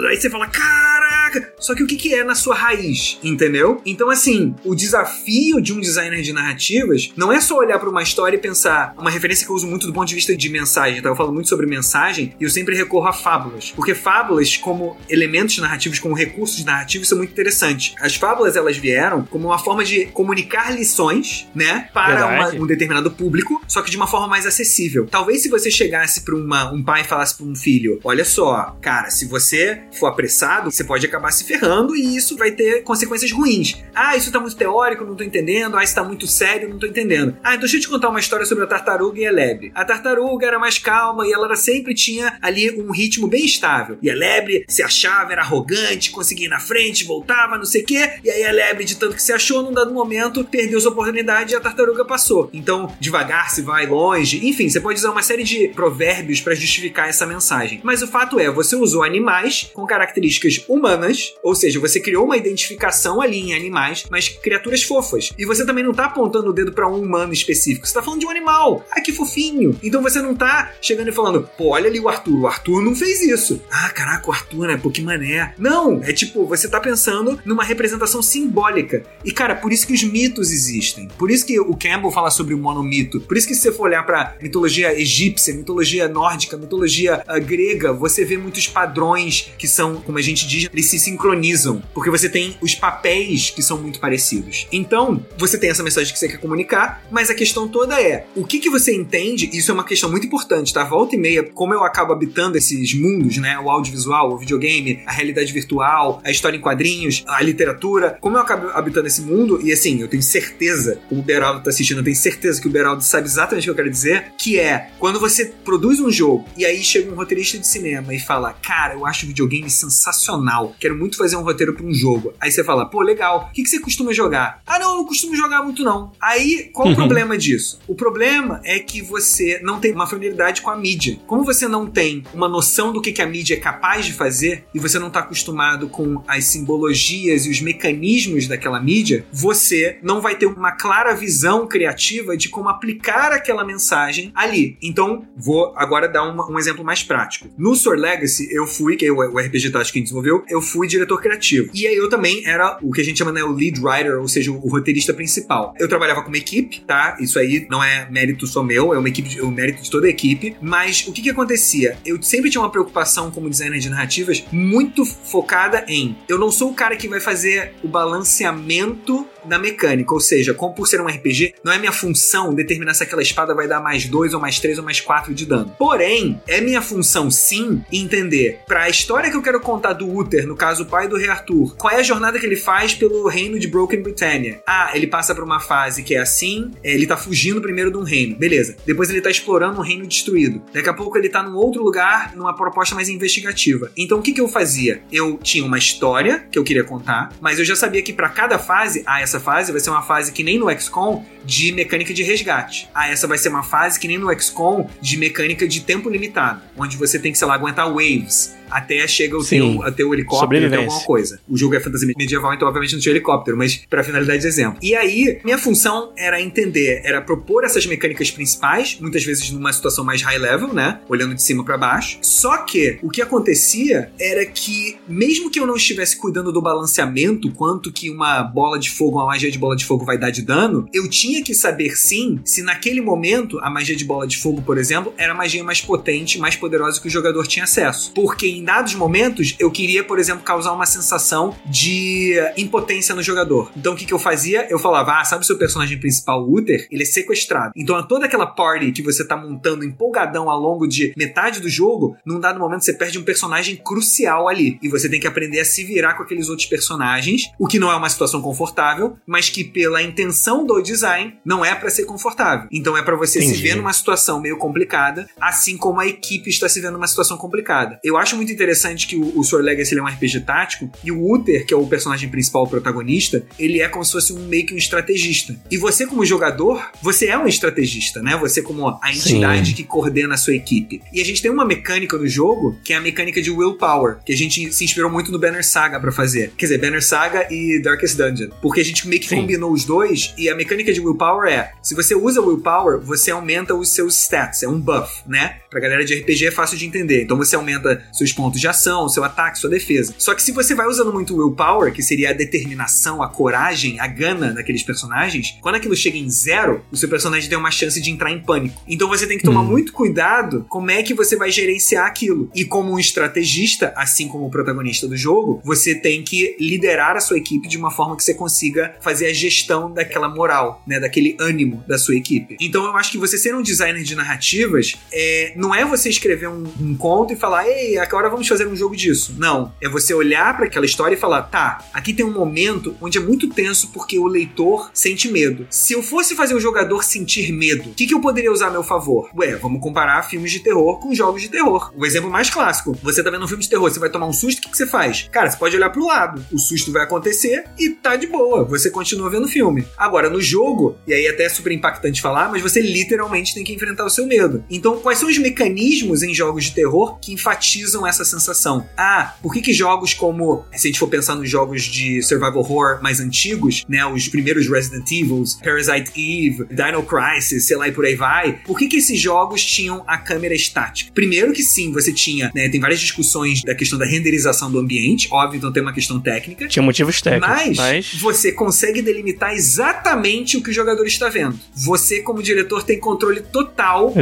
Aí você fala, caraca! só que o que é na sua raiz, entendeu? Então, assim, o desafio de um designer de narrativas não é só olhar para uma história e pensar, uma referência que eu uso muito do ponto de vista de mensagem, tá? Eu falo muito sobre mensagem e eu sempre recorro a fábulas, porque fábulas, como elementos narrativos, como recursos narrativos, são muito interessantes. As fábulas, elas vieram como uma forma de comunicar lições, né, para uma, um determinado público, só que de uma forma mais acessível. Talvez se você chegasse para um pai e falasse para um filho, olha só, cara, se você for apressado, você pode acabar se ferrando e isso vai ter consequências ruins. Ah, isso tá muito teórico, não tô entendendo. Ah, isso tá muito sério, não tô entendendo. Ah, então deixa eu te contar uma história sobre a tartaruga e a lebre. A tartaruga era mais calma e ela sempre tinha ali um ritmo bem estável. E a lebre se achava, era arrogante, conseguia ir na frente, voltava, não sei o quê. E aí a lebre, de tanto que se achou, num dado momento, perdeu sua oportunidade e a tartaruga passou. Então, devagar se vai longe. Enfim, você pode usar uma série de provérbios para justificar essa mensagem. Mas o fato é, você usou animais com características humanas, ou seja, você criou uma identificação ali em animais, mas criaturas fofas. E você também não tá apontando o dedo para um humano específico, você tá falando de um animal. Ai, que fofinho. Então você não tá chegando e falando, pô, olha ali o Arthur, o Arthur não fez isso. Ah, caraca, o Arthur, né? Pô, que mané. Não, é tipo, você tá pensando numa representação simbólica. E cara, por isso que os mitos existem. Por isso que o Campbell fala sobre o monomito. Por isso que se você for olhar pra mitologia egípcia, mitologia nórdica, mitologia uh, grega, você vê muitos padrões que são, como a gente diz, eles se sincronizam. Porque você tem os papéis que são muito parecidos. Então, você tem essa mensagem que você quer comunicar, mas a questão toda é: o que, que você entende? Isso é uma questão muito importante, tá? Volta e meia, como eu acabo habitando esses mundos, né? O audiovisual, o videogame, a realidade virtual, a história em quadrinhos, a literatura. Como eu acabo habitando esse mundo, e assim, eu tenho certeza, como o Beraldo tá assistindo, eu tenho certeza que o Beraldo sabe exatamente o que eu quero dizer, que é quando você produz um jogo e aí chega um roteirista de cinema e fala, cara, eu acho o videogame sensacional, quero muito fazer um roteiro para um jogo. Aí você fala, pô, legal, o que, que você costuma jogar? Ah, não, eu não costumo jogar muito não. Aí, qual o <laughs> problema disso? O problema é que você não tem uma familiaridade com a mídia. Como você não tem uma noção do que, que a mídia é capaz de fazer e você não está acostumado com as simbologias e os mecanismos daquela mídia, você não vai ter uma clara visão criativa de como aplicar aquela mensagem ali. Então, vou agora dar uma, um exemplo mais prático. No Sword Legacy, eu fui, que é o, o RPG tático que desenvolveu, eu fui diretor criativo. E aí eu também era o que a gente chama, né, o lead writer, ou seja, o roteirista principal. Eu trabalhava com uma equipe, tá? Isso aí não é mérito só meu, é uma equipe, é um mérito de toda a equipe. Mas o que que acontecia? Eu sempre tinha uma preocupação como designer de narrativas muito focada em eu não sou o cara que vai fazer o balanceamento da mecânica, ou seja, como por ser um RPG, não é minha função determinar se aquela espada vai dar mais 2 ou mais 3 ou mais 4 de dano. Porém, é minha função sim entender para a história que eu quero contar do Uther, no caso o pai do rei Arthur, qual é a jornada que ele faz pelo reino de Broken Britannia. Ah, ele passa por uma fase que é assim, é, ele tá fugindo primeiro de um reino, beleza. Depois ele tá explorando um reino destruído. Daqui a pouco ele tá num outro lugar, numa proposta mais investigativa. Então o que que eu fazia? Eu tinha uma história que eu queria contar, mas eu já sabia que para cada fase, ah, essa fase vai ser uma fase que nem no XCOM de mecânica de resgate. Ah, essa vai ser uma fase que nem no XCOM de mecânica de tempo limitado, onde você tem que, sei lá, aguentar waves até chega o teu, até o helicóptero, até alguma coisa. O jogo é fantasia medieval, então obviamente não tinha helicóptero, mas para finalidade de exemplo. E aí, minha função era entender, era propor essas mecânicas principais, muitas vezes numa situação mais high level, né? Olhando de cima para baixo. Só que o que acontecia era que, mesmo que eu não estivesse cuidando do balanceamento, quanto que uma bola de fogo, uma magia de bola de fogo vai dar de dano, eu tinha que saber sim se naquele momento a magia de bola de fogo, por exemplo, era a magia mais potente, mais poderosa que o jogador tinha acesso. Porque em dados momentos eu queria, por exemplo, causar uma sensação de impotência no jogador. Então o que, que eu fazia? Eu falava, ah, sabe o seu personagem principal, o Uther? Ele é sequestrado. Então toda aquela party que você tá montando empolgadão ao longo de metade do jogo, num dado momento você perde um personagem crucial ali. E você tem que aprender a se virar com aqueles outros personagens, o que não é uma situação confortável, mas que pela intenção do design não é para ser confortável. Então é para você Entendi. se ver numa situação meio complicada, assim como a equipe está se vendo numa situação complicada. Eu acho muito interessante que o, o Sword Legacy é um RPG tático e o Uther, que é o personagem principal, o protagonista, ele é como se fosse um meio que um estrategista. E você como jogador, você é um estrategista, né? Você como a entidade Sim. que coordena a sua equipe. E a gente tem uma mecânica no jogo que é a mecânica de willpower, que a gente se inspirou muito no Banner Saga para fazer. Quer dizer, Banner Saga e Darkest Dungeon. Porque a gente meio que Sim. combinou os dois e a mecânica de willpower é, se você usa willpower, você aumenta os seus stats, é um buff, né? Pra galera de RPG é fácil de entender. Então você aumenta seus pontos de ação, seu ataque, sua defesa. Só que se você vai usando muito willpower, que seria a determinação, a coragem, a gana daqueles personagens, quando aquilo chega em zero, o seu personagem tem uma chance de entrar em pânico. Então você tem que tomar hum. muito cuidado como é que você vai gerenciar aquilo. E como um estrategista, assim como o protagonista do jogo, você tem que liderar a sua equipe de uma forma que você consiga fazer a gestão daquela moral, né, daquele ânimo da sua equipe. Então eu acho que você ser um designer de narrativas é, não é você escrever um, um conto e falar, ei, agora vamos fazer um jogo disso. Não, é você olhar para aquela história e falar, tá, aqui tem um momento onde é muito tenso porque o leitor sente medo. Se eu fosse fazer o jogador sentir medo, o que, que eu poderia usar a meu favor? Ué, vamos comparar filmes de terror com jogos de terror. O exemplo mais clássico, você tá vendo um filme de terror, você vai tomar um susto, o que, que você faz? Cara, você pode olhar pro lado, o susto vai acontecer e tá de boa, você continua vendo o filme. Agora, no jogo, e aí até é super impactante falar, mas você literalmente tem que enfrentar o seu medo. Então, quais são os mecanismos em jogos de terror que enfatizam essa sensação? Ah, por que que jogos como, se a gente for pensar nos jogos de survival horror mais antigos, né, os primeiros Resident Evil, Parasite Eve, Dino Crisis, sei lá e por aí vai, por que que esses jogos tinham a câmera estática? Primeiro que sim, você tinha, né, tem várias discussões da questão da renderização do ambiente, óbvio, então tem uma questão técnica. Tinha motivos técnicos, mas, mas... você consegue delimitar exatamente o que o jogador está vendo. Você, como diretor, tem controle total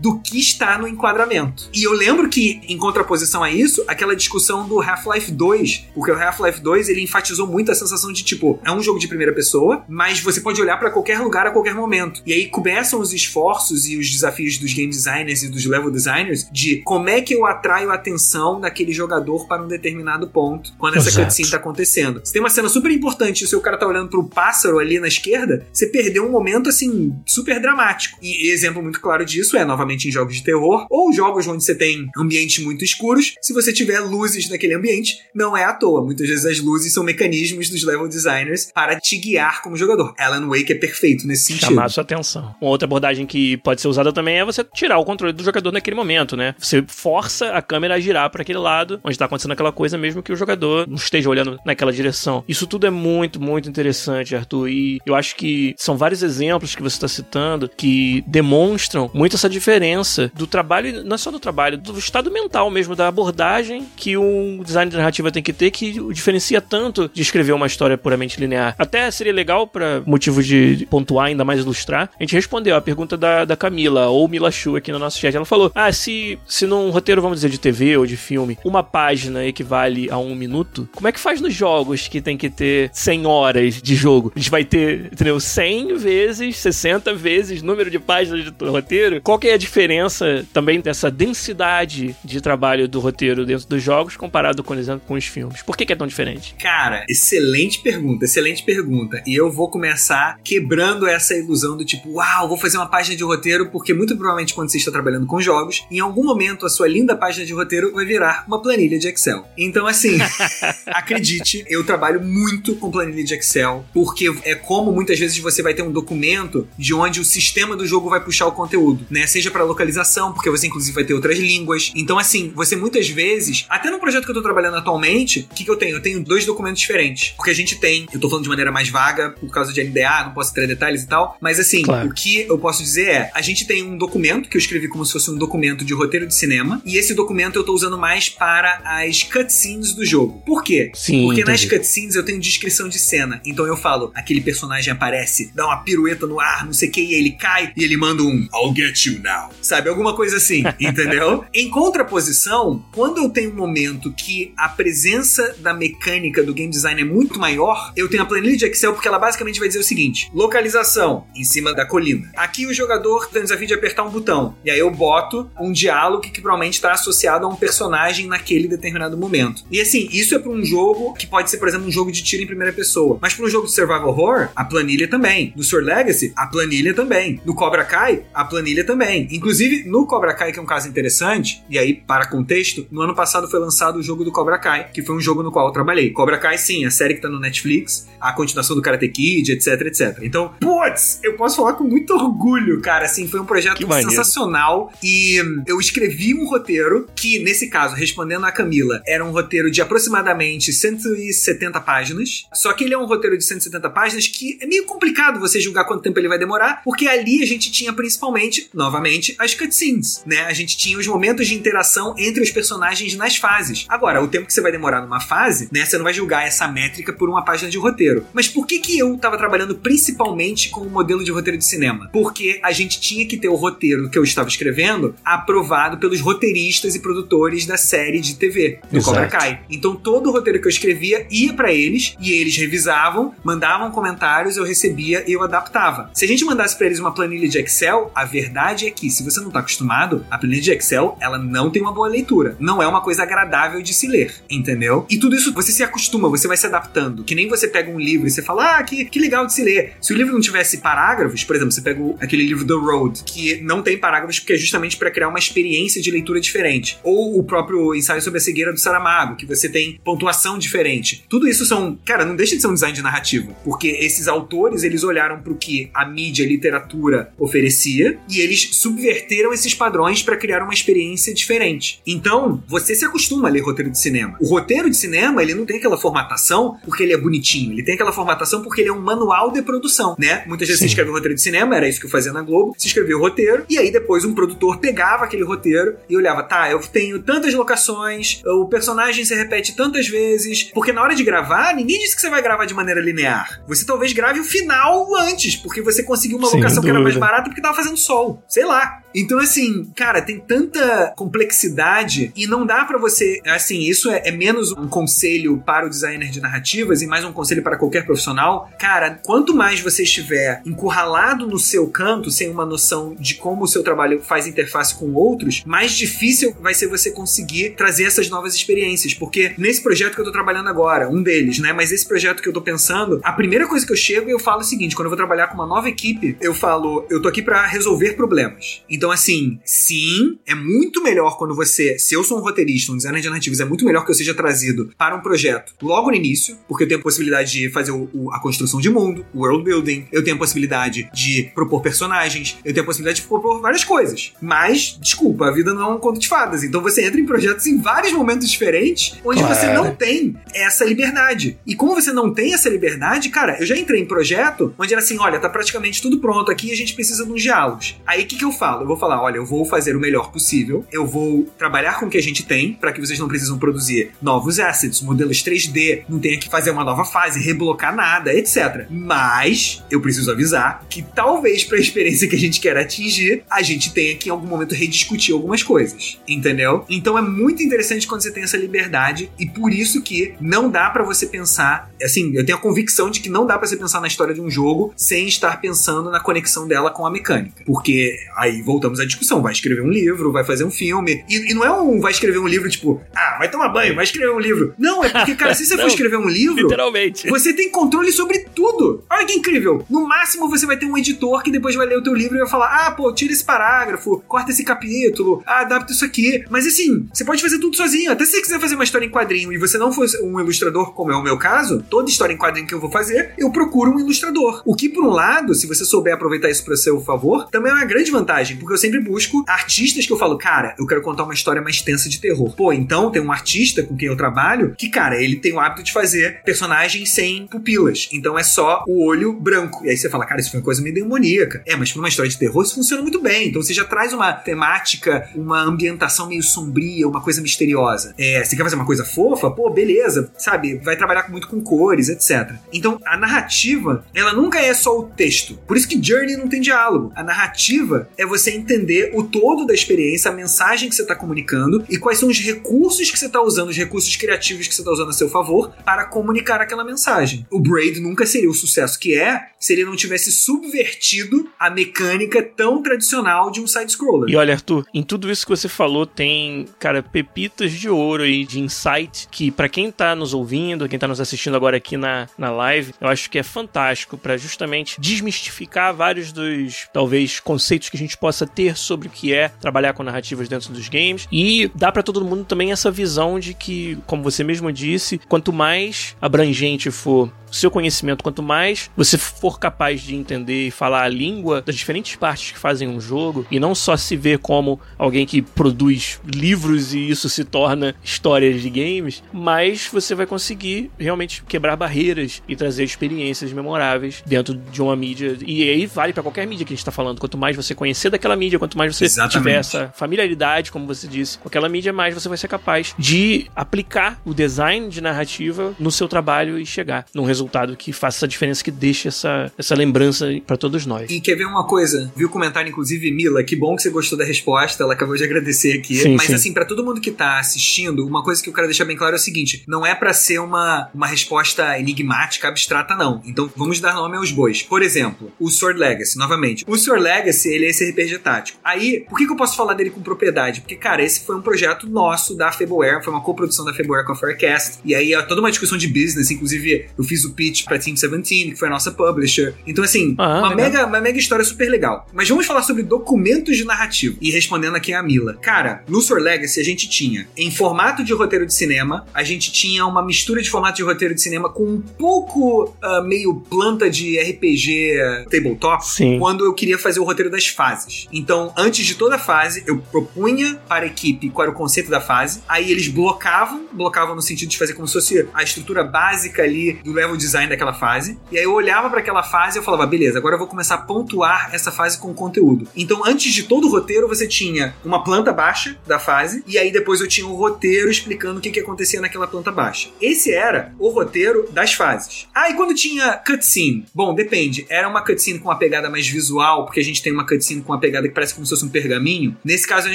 do que está no enquadramento. E eu lembro que, em contraposição a isso, aquela discussão do Half-Life 2, porque o Half-Life 2 ele enfatizou muito a sensação de tipo, é um jogo de primeira pessoa, mas você pode olhar para qualquer lugar a qualquer momento. E aí começam os esforços e os desafios dos game designers e dos level designers de como é que eu atraio a atenção daquele jogador para um determinado ponto quando essa cutscene tá acontecendo. Você tem uma cena super importante, o seu cara tá olhando pro pássaro ali na esquerda, você perdeu um momento assim super dramático. E exemplo muito claro disso é novamente em jogos de terror ou jogos onde você tem ambientes muito escuros. Se você tiver luzes naquele ambiente, não é à toa. Muitas vezes as luzes são mecanismos dos level designers para te guiar como jogador. Alan Wake é perfeito nesse sentido. Chamar sua atenção. Uma outra abordagem que pode ser usada também é você tirar o controle do jogador naquele momento, né? Você força a câmera a girar para aquele lado onde está acontecendo aquela coisa, mesmo que o jogador não esteja olhando naquela direção. Isso tudo é muito, muito interessante, Arthur. E eu acho que são vários exemplos que você está citando que demonstram muito essa diferença do trabalho, não é só do trabalho, do estado mental mesmo, da abordagem que um design de narrativa tem que ter, que o diferencia tanto de escrever uma história puramente linear. Até seria legal, para motivos de pontuar, ainda mais ilustrar, a gente respondeu a pergunta da, da Camila, ou Mila Chu aqui no nosso chat. Ela falou: Ah, se, se num roteiro, vamos dizer, de TV ou de filme, uma página equivale a um minuto, como é que faz nos jogos que tem que ter 100 horas de jogo? A gente vai ter, entendeu? 100 vezes, 60 vezes número de páginas de roteiro? Qual que é a diferença também dessa densidade de trabalho do roteiro dentro dos jogos comparado, por exemplo, com os filmes? Por que, que é tão diferente? Cara, excelente pergunta, excelente pergunta. E eu vou começar quebrando essa ilusão do tipo, uau, vou fazer uma página de roteiro, porque muito provavelmente quando você está trabalhando com jogos, em algum momento a sua linda página de roteiro vai virar uma planilha de Excel. Então, assim, <laughs> acredite, eu trabalho muito com planilha de Excel, porque é como muitas vezes você vai ter um documento de onde o sistema do jogo vai puxar o conteúdo, né? Seja para localização, porque você inclusive vai ter outras línguas. Então, assim, você muitas vezes, até no projeto que eu tô trabalhando atualmente, o que, que eu tenho? Eu tenho dois documentos diferentes. Porque a gente tem, eu tô falando de maneira mais vaga, por causa de NDA, não posso ter detalhes e tal, mas assim, claro. o que eu posso dizer é, a gente tem um documento que eu escrevi como se fosse um documento de roteiro de cinema, e esse documento eu tô usando mais para as cutscenes do jogo. Por quê? Sim, Porque entendi. nas cutscenes eu tenho descrição de cena. Então eu falo, aquele personagem aparece, dá uma pirueta no ar, não sei o que, e ele cai, e ele manda um I'll get you now. Sabe? Alguma coisa assim, <laughs> entendeu? em contraposição, quando eu tenho um momento que a presença da mecânica do game design é muito maior, eu tenho a planilha de Excel porque ela basicamente vai dizer o seguinte: localização em cima da colina. Aqui o jogador tem o desafio de apertar um botão. E aí eu boto um diálogo que provavelmente está associado a um personagem naquele determinado momento. E assim, isso é para um jogo que pode ser, por exemplo, um jogo de tiro em primeira pessoa. Mas para um jogo de survival horror, a planilha também. No Sword Legacy, a planilha também. No Cobra Kai, a planilha também. Inclusive, no Cobra Kai, que é um caso interessante, e aí, para contexto, no ano passado foi lançado o jogo do Cobra Kai, que foi um jogo no qual eu trabalhei. Cobra Kai, sim, a série que tá no Netflix, a continuação do Karate Kid, etc, etc. Então, putz, eu posso falar com muito orgulho, cara. Assim, foi um projeto sensacional. E eu escrevi um roteiro que, nesse caso, respondendo a Camila, era um roteiro de aproximadamente 170 páginas. Só que ele é um roteiro de 170 páginas que é meio complicado você julgar quanto tempo ele vai demorar, porque ali a gente tinha principalmente, novamente, as cutscenes, né? A gente tinha os momentos de interação entre os personagens nas fases. Agora, o tempo que você vai demorar numa fase, né, você não vai julgar essa métrica por uma página de roteiro. Mas por que que eu tava trabalhando principalmente com o modelo de roteiro de cinema? Porque a gente tinha que ter o roteiro que eu estava escrevendo aprovado pelos roteiristas e produtores da série de TV do Exato. Cobra Kai. Então todo o roteiro que eu escrevia ia pra eles e eles revisavam, mandavam comentários, eu recebia e eu adaptava. Se a gente mandasse pra eles uma planilha de Excel, a verdade é que se você não tá acostumado, a planilha de Excel, ela não tem uma boa leitura. Não é uma coisa agradável de se ler, entendeu? E tudo isso você se acostuma, você vai se adaptando. Que nem você pega um livro e você fala, ah, que, que legal de se ler. Se o livro não tivesse parágrafos, por exemplo, você pega o- aquele livro The Road, que não tem parágrafos porque é justamente para criar uma experiência de leitura diferente. Ou o próprio ensaio sobre a cegueira do Saramago, que você tem pontuação diferente. Tudo isso são, cara, não deixa de ser um design de narrativa, porque esses autores, eles olharam pro que a mídia, a literatura oferecia e eles subverteram esses padrões para criar uma experiência diferente. Então, você se acostuma a ler roteiro de cinema. O roteiro de cinema, ele não tem aquela formatação porque ele é bonitinho, ele tem aquela formatação porque ele é um manual de produção, né? Muitas vezes Sim. você escreve um roteiro de cinema, era isso que eu fazia na Globo, se escrevia o roteiro e aí depois um produtor pegava aquele roteiro e olhava, tá, eu tenho tantas locações, o personagem se repete tantas vezes, porque na hora de gravar, ninguém disse que você vai gravar de maneira linear. Você talvez grave o final antes, porque você conseguiu uma Sem locação que era mais dúvida. barata porque tava fazendo sol. Sei lá. Então, assim, cara, tem tanta complexidade e não dá pra você. Assim, isso é, é menos um conselho para o designer de narrativas e mais um conselho para qualquer profissional. Cara, quanto mais você estiver encurralado no seu canto, sem uma noção de como o seu trabalho faz interface com outros, mais difícil vai ser você conseguir trazer essas novas experiências. Porque nesse projeto que eu tô trabalhando agora, um deles, né? Mas esse projeto que eu tô pensando, a primeira coisa que eu chego eu falo é o seguinte: quando eu vou trabalhar com uma nova equipe, eu falo, eu tô aqui pra resolver problemas. Então, assim, sim, é muito melhor quando você, se eu sou um roteirista, um designer de narrativas, é muito melhor que eu seja trazido para um projeto logo no início, porque eu tenho a possibilidade de fazer o- o- a construção de mundo, o world building, eu tenho a possibilidade de propor personagens, eu tenho a possibilidade de propor várias coisas. Mas, desculpa, a vida não é um conto de fadas. Então você entra em projetos em vários momentos diferentes, onde Claro. você não tem essa liberdade. E como você não tem essa liberdade, cara, eu já entrei em projeto onde era assim: olha, tá praticamente tudo pronto aqui e a gente precisa de uns diálogos. Aí o que, que eu falo? Eu vou falar: olha, eu vou fazer o melhor possível, eu vou trabalhar com o que a gente tem, para que vocês não precisam produzir novos assets, modelos 3D, não tenha que fazer uma nova fase, reblocar nada, etc. Mas eu preciso avisar que talvez pra experiência que a gente quer atingir, a gente tenha que em algum momento rediscutir algumas coisas, entendeu? Então é muito interessante quando você tem essa liberdade e por isso que não dá pra você pensar, assim, eu tenho a convicção de que não dá pra você pensar na história de um jogo sem estar pensando na conexão dela com a mecânica. Porque aí voltamos à discussão, vai escrever um livro, vai fazer um filme, e, e não é um vai escrever um livro tipo, ah, vai tomar banho, vai escrever um livro. Não, é porque, cara, se você <laughs> for Não, escrever um livro, Literalmente. você tem controle sobre tudo. Olha que incrível. No máximo, você vai ter um editor que depois vai ler o teu livro e vai falar: ah, pô, tira esse parágrafo, corta esse capítulo, ah, adapta isso aqui. Mas assim, você pode fazer tudo sozinho. Até se você quiser fazer uma história em quadrinho e você não for um ilustrador, como é o meu caso, toda história em quadrinho que eu vou fazer, eu procuro um ilustrador. O que, por um lado, se você souber aproveitar isso para seu favor, também é uma grande vantagem, porque eu sempre busco artistas que eu falo, cara, eu quero contar uma história mais tensa de terror. Pô, então tem um artista com quem eu trabalho que, cara, ele tem o hábito de fazer personagens sem pupilas. Então é só o olho branco. E aí você fala, cara, isso foi uma coisa meio demoníaca. É, mas pra uma história de terror isso funciona muito bem. Então você já traz uma temática, uma ambientação meio sombria, uma coisa misteriosa. É, você quer fazer uma coisa fofa? Pô, beleza, sabe? Vai trabalhar muito com cores, etc. Então a narrativa, ela nunca é só o texto. Por isso que Journey não tem diálogo. A narrativa é você entender o todo da experiência, a mensagem que você está comunicando e quais são os recursos que você está usando, os recursos criativos que você está usando a seu favor para comunicar aquela mensagem. O Braid nunca seria o sucesso que é se ele não tivesse subvertido a mecânica tão tradicional de um side-scroller. E olha, Arthur, em tudo isso que você falou, tem, cara, pepitas de ouro aí, de insight, que pra quem tá nos ouvindo, quem tá nos assistindo agora aqui na, na live, eu acho que é fantástico pra justamente desmistificar vários dos, talvez, conceitos que a gente possa ter sobre o que é trabalhar com narrativas dentro dos games. E dá pra todo mundo também essa visão de que, como você mesmo disse, quanto mais abrangente for seu conhecimento, quanto mais você for capaz de entender e falar a língua das diferentes partes que fazem um jogo, e não só se ver como alguém que produz livros e isso se torna histórias de games, mais você vai conseguir realmente quebrar barreiras e trazer experiências memoráveis dentro de uma mídia. E aí vale para qualquer mídia que a gente tá falando. Quanto mais você conhecer daquela mídia, quanto mais você Exatamente. tiver essa familiaridade, como você disse, com aquela mídia, mais você vai ser capaz de aplicar o design de narrativa no seu trabalho e chegar num resultado que faça essa diferença, que deixe essa, essa lembrança para todos nós. E quer ver uma coisa? Viu o comentário, inclusive, Mila, que bom que você gostou da resposta, ela acabou de agradecer aqui. Sim, Mas sim. assim, para todo mundo que tá assistindo, uma coisa que eu quero deixar bem claro é o seguinte: não é para ser uma, uma resposta enigmática, abstrata, não. Então vamos dar nome aos bois. Por exemplo, o Sword Legacy, novamente. O Sword Legacy, ele é esse RPG tático. Aí, por que, que eu posso falar dele com propriedade? Porque, cara, esse foi um projeto nosso da Fableware, foi uma coprodução da Fableware com a Faircast. E aí, toda uma discussão de business, inclusive, eu fiz o pitch pra Team 17, que foi a nossa publisher. Então, assim, ah, uma, mega, uma mega história super legal. Mas vamos falar sobre documentos de narrativa. E respondendo aqui a Mila. Cara, no Sword Legacy a gente tinha, em formato de roteiro de cinema, a gente tinha uma mistura de formato de roteiro de cinema com um pouco uh, meio planta de RPG tabletop. Sim. Quando eu queria fazer o roteiro das fases. Então, antes de toda a fase, eu propunha para a equipe qual era o conceito da fase. Aí eles blocavam, blocavam no sentido de fazer como se fosse a estrutura básica ali do level design daquela fase. E aí eu olhava para aquela fase e eu falava, beleza, agora eu vou começar a pontuar essa fase com conteúdo. Então, antes de todo o roteiro, você tinha uma planta baixa da fase, e aí depois eu tinha o um roteiro explicando o que, que acontecia naquela planta baixa. Esse era o roteiro das fases. Ah, e quando tinha cutscene? Bom, depende. Era uma cutscene com uma pegada mais visual, porque a gente tem uma cutscene com uma pegada que parece como se fosse um pergaminho. Nesse caso, era um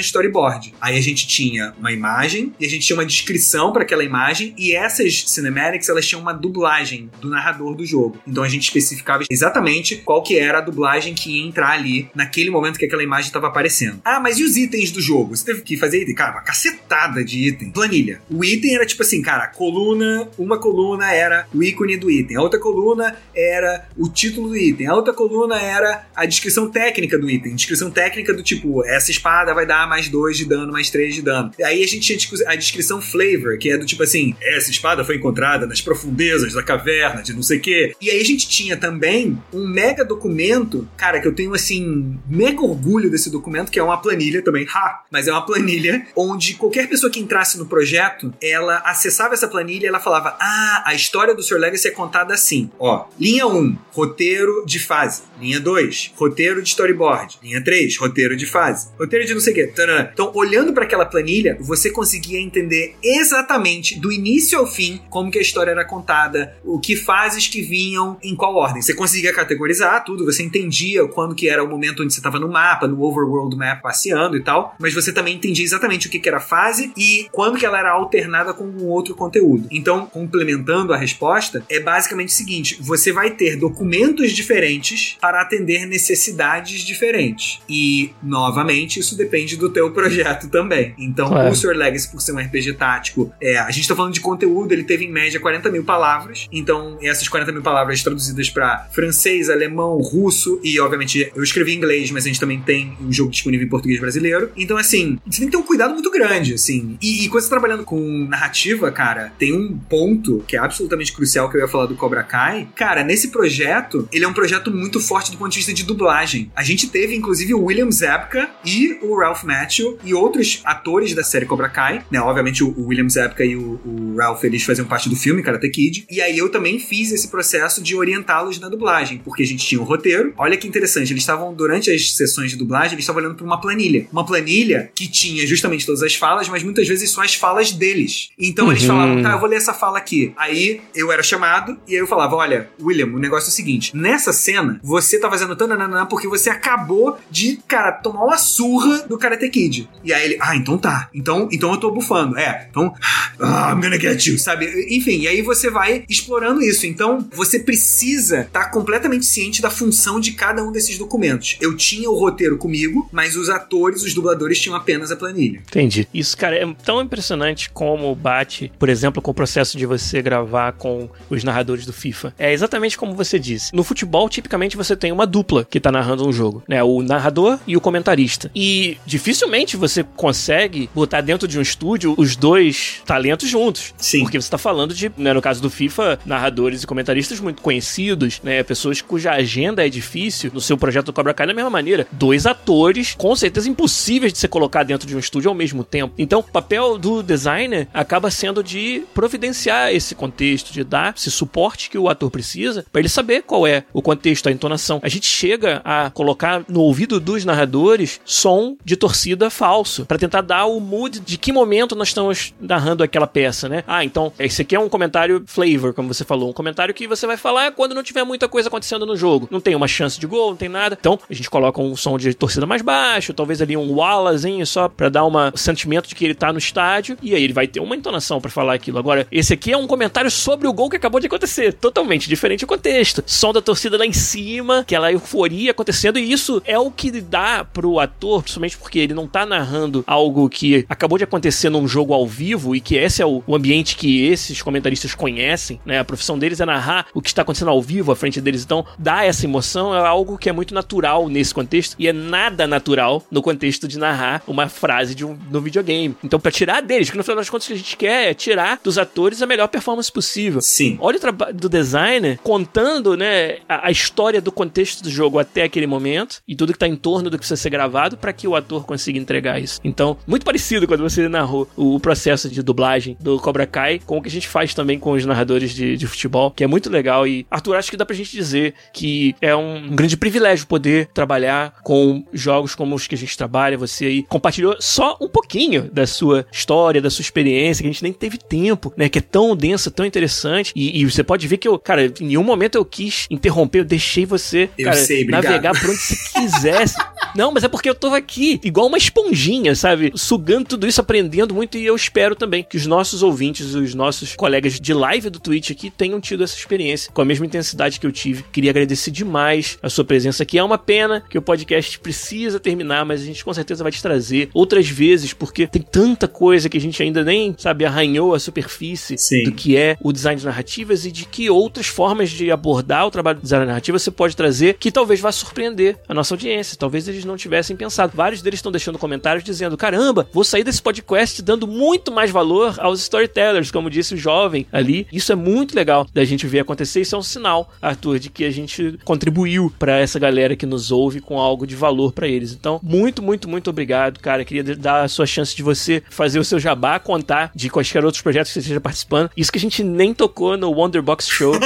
storyboard. Aí a gente tinha uma imagem, e a gente tinha uma descrição para aquela imagem, e essas cinematics, elas tinham uma dublagem do narrador do jogo. Então a gente especificava exatamente qual que era a dublagem que ia entrar ali naquele momento que aquela imagem estava aparecendo. Ah, mas e os itens do jogo? Você teve que fazer item? Cara, uma cacetada de item. Planilha. O item era tipo assim, cara, coluna, uma coluna era o ícone do item, a outra coluna era o título do item, a outra coluna era a descrição técnica do item. Descrição técnica do tipo, essa espada vai dar mais 2 de dano, mais 3 de dano. Aí a gente tinha a descrição flavor, que é do tipo assim, essa espada foi encontrada nas profundezas da caverna de não sei o quê. E aí a gente tinha também um mega documento, cara, que eu tenho assim, mega orgulho desse documento, que é uma planilha também, ha, mas é uma planilha onde qualquer pessoa que entrasse no projeto, ela acessava essa planilha e ela falava: "Ah, a história do Sr. Legacy é contada assim. Ó, linha 1, roteiro de fase. Linha 2, roteiro de storyboard. Linha 3, roteiro de fase. Roteiro de não sei o quê. Então, olhando para aquela planilha, você conseguia entender exatamente do início ao fim como que a história era contada, o que fases que vinham em qual ordem. Você conseguia categorizar tudo, você entendia quando que era o momento onde você estava no mapa, no overworld map passeando e tal, mas você também entendia exatamente o que, que era fase e quando que ela era alternada com um outro conteúdo. Então, complementando a resposta, é basicamente o seguinte: você vai ter documentos diferentes para atender necessidades diferentes. E, novamente, isso depende do teu projeto também. Então, é. o Sr. Legacy, por ser um RPG tático, é, a gente está falando de conteúdo, ele teve em média 40 mil palavras. Então, essas 40 mil palavras traduzidas para francês, alemão, russo e, obviamente, eu escrevi em inglês, mas a gente também tem um jogo disponível em português brasileiro. Então, assim, você tem que ter um cuidado muito grande, assim. E, e quando você tá trabalhando com narrativa, cara, tem um ponto que é absolutamente crucial que eu ia falar do Cobra Kai. Cara, nesse projeto, ele é um projeto muito forte do ponto de vista de dublagem. A gente teve, inclusive, o William Zabka e o Ralph Macchio e outros atores da série Cobra Kai, né? Obviamente, o William Zabka e o, o Ralph, eles faziam parte do filme Karate Kid. E aí eu também fiz esse processo de orientá-los na dublagem, porque a gente tinha um roteiro. Olha que interessante, eles estavam, durante as sessões de dublagem, eles estavam olhando para uma planilha. Uma planilha que tinha justamente todas as falas, mas muitas vezes só as falas deles. Então uhum. eles falavam, tá, eu vou ler essa fala aqui. Aí eu era chamado e aí eu falava, olha, William, o negócio é o seguinte, nessa cena, você tá fazendo tananana porque você acabou de, cara, tomar uma surra do Karate Kid. E aí ele, ah, então tá. Então, então eu tô bufando. É, então, ah, I'm gonna get you, sabe? Enfim, e aí você vai explorando isso. Então, você precisa estar tá completamente ciente da função de cada um desses documentos. Eu tinha o roteiro comigo, mas os atores, os dubladores tinham apenas a planilha. Entendi. Isso, cara, é tão impressionante como bate, por exemplo, com o processo de você gravar com os narradores do FIFA. É exatamente como você disse. No futebol, tipicamente, você tem uma dupla que tá narrando um jogo, né? O narrador e o comentarista. E dificilmente você consegue botar dentro de um estúdio os dois talentos juntos. Sim. Porque você tá falando de, né, no caso do FIFA, narradores e comentaristas muito conhecidos, né? Pessoas cuja agenda é difícil no seu projeto do Cobra Kai da mesma maneira. Dois atores, com certeza impossíveis de ser colocar dentro de um estúdio ao mesmo tempo. Então, o papel do designer acaba sendo de providenciar esse contexto, de dar esse suporte que o ator precisa para ele saber qual é o contexto, a entonação. A gente chega a colocar no ouvido dos narradores som de torcida falso para tentar dar o mood de que momento nós estamos narrando aquela peça, né? Ah, então esse aqui é um comentário flavor, como você falou, um comentário que você vai falar quando não tiver muita coisa acontecendo no jogo. Não tem uma chance de gol, não tem nada. Então a gente coloca um som de torcida mais baixo, talvez ali um wallazinho só para dar um sentimento de que ele tá no estádio e aí ele vai ter uma entonação para falar aquilo. Agora, esse aqui é um comentário sobre o gol que acabou de acontecer, totalmente diferente o contexto. Som da torcida lá em cima, aquela euforia acontecendo e isso é o que dá pro ator, principalmente porque ele não tá narrando algo que acabou de acontecer num jogo ao vivo e que esse é o, ambiente que esses comentaristas conhecem, né? A profissão deles é narrar o que está acontecendo ao vivo à frente deles. Então, dar essa emoção é algo que é muito natural nesse contexto e é nada natural no contexto de narrar uma frase de um, no videogame. Então, para tirar deles, que no final das contas o que a gente quer é tirar dos atores a melhor performance possível. Sim. Olha o trabalho do designer contando, né, a, a, história do contexto do jogo até aquele momento e tudo que tá em torno do que precisa ser gravado para que o ator consiga entregar isso. Então, muito parecido quando você narrou o, processo de dublagem do Cobra Kai com o que a gente faz também com os narradores de, de futebol, que é muito legal. E, Arthur, acho que dá pra gente dizer que é um, um grande privilégio poder trabalhar com jogos como os que a gente trabalha. Você aí compartilhou só um pouquinho da sua história, da sua experiência, que a gente nem teve tempo, né? Que é tão densa, tão interessante. E, e você pode ver que eu, cara, em nenhum momento eu quis interromper, eu deixei você, eu cara, sei, navegar por onde você quisesse. <laughs> Não, mas é porque eu tô aqui, igual uma esponjinha, sabe? Sugando tudo isso, aprendendo muito, e eu espero também que os nossos ouvintes, os nossos colegas de live do Twitch aqui tenham tido essa experiência com a mesma intensidade que eu tive. Queria agradecer demais a sua presença aqui. É uma pena que o podcast precisa terminar, mas a gente com certeza vai te trazer outras vezes, porque tem tanta coisa que a gente ainda nem, sabe, arranhou a superfície Sim. do que é o design de narrativas e de que outras formas de abordar o trabalho de design de narrativa você pode trazer que talvez vá surpreender a nossa audiência. Talvez eles não tivessem pensado. Vários deles estão deixando comentários dizendo: caramba, vou sair desse podcast dando muito mais valor aos storytellers, como disse o jovem ali. Isso é muito legal da gente ver acontecer. Isso é um sinal, Arthur, de que a gente contribuiu para essa galera que nos ouve com algo de valor para eles. Então, muito, muito, muito obrigado, cara. Queria dar a sua chance de você fazer o seu jabá, contar de quaisquer outros projetos que você esteja participando. Isso que a gente nem tocou no Wonderbox Show. <laughs>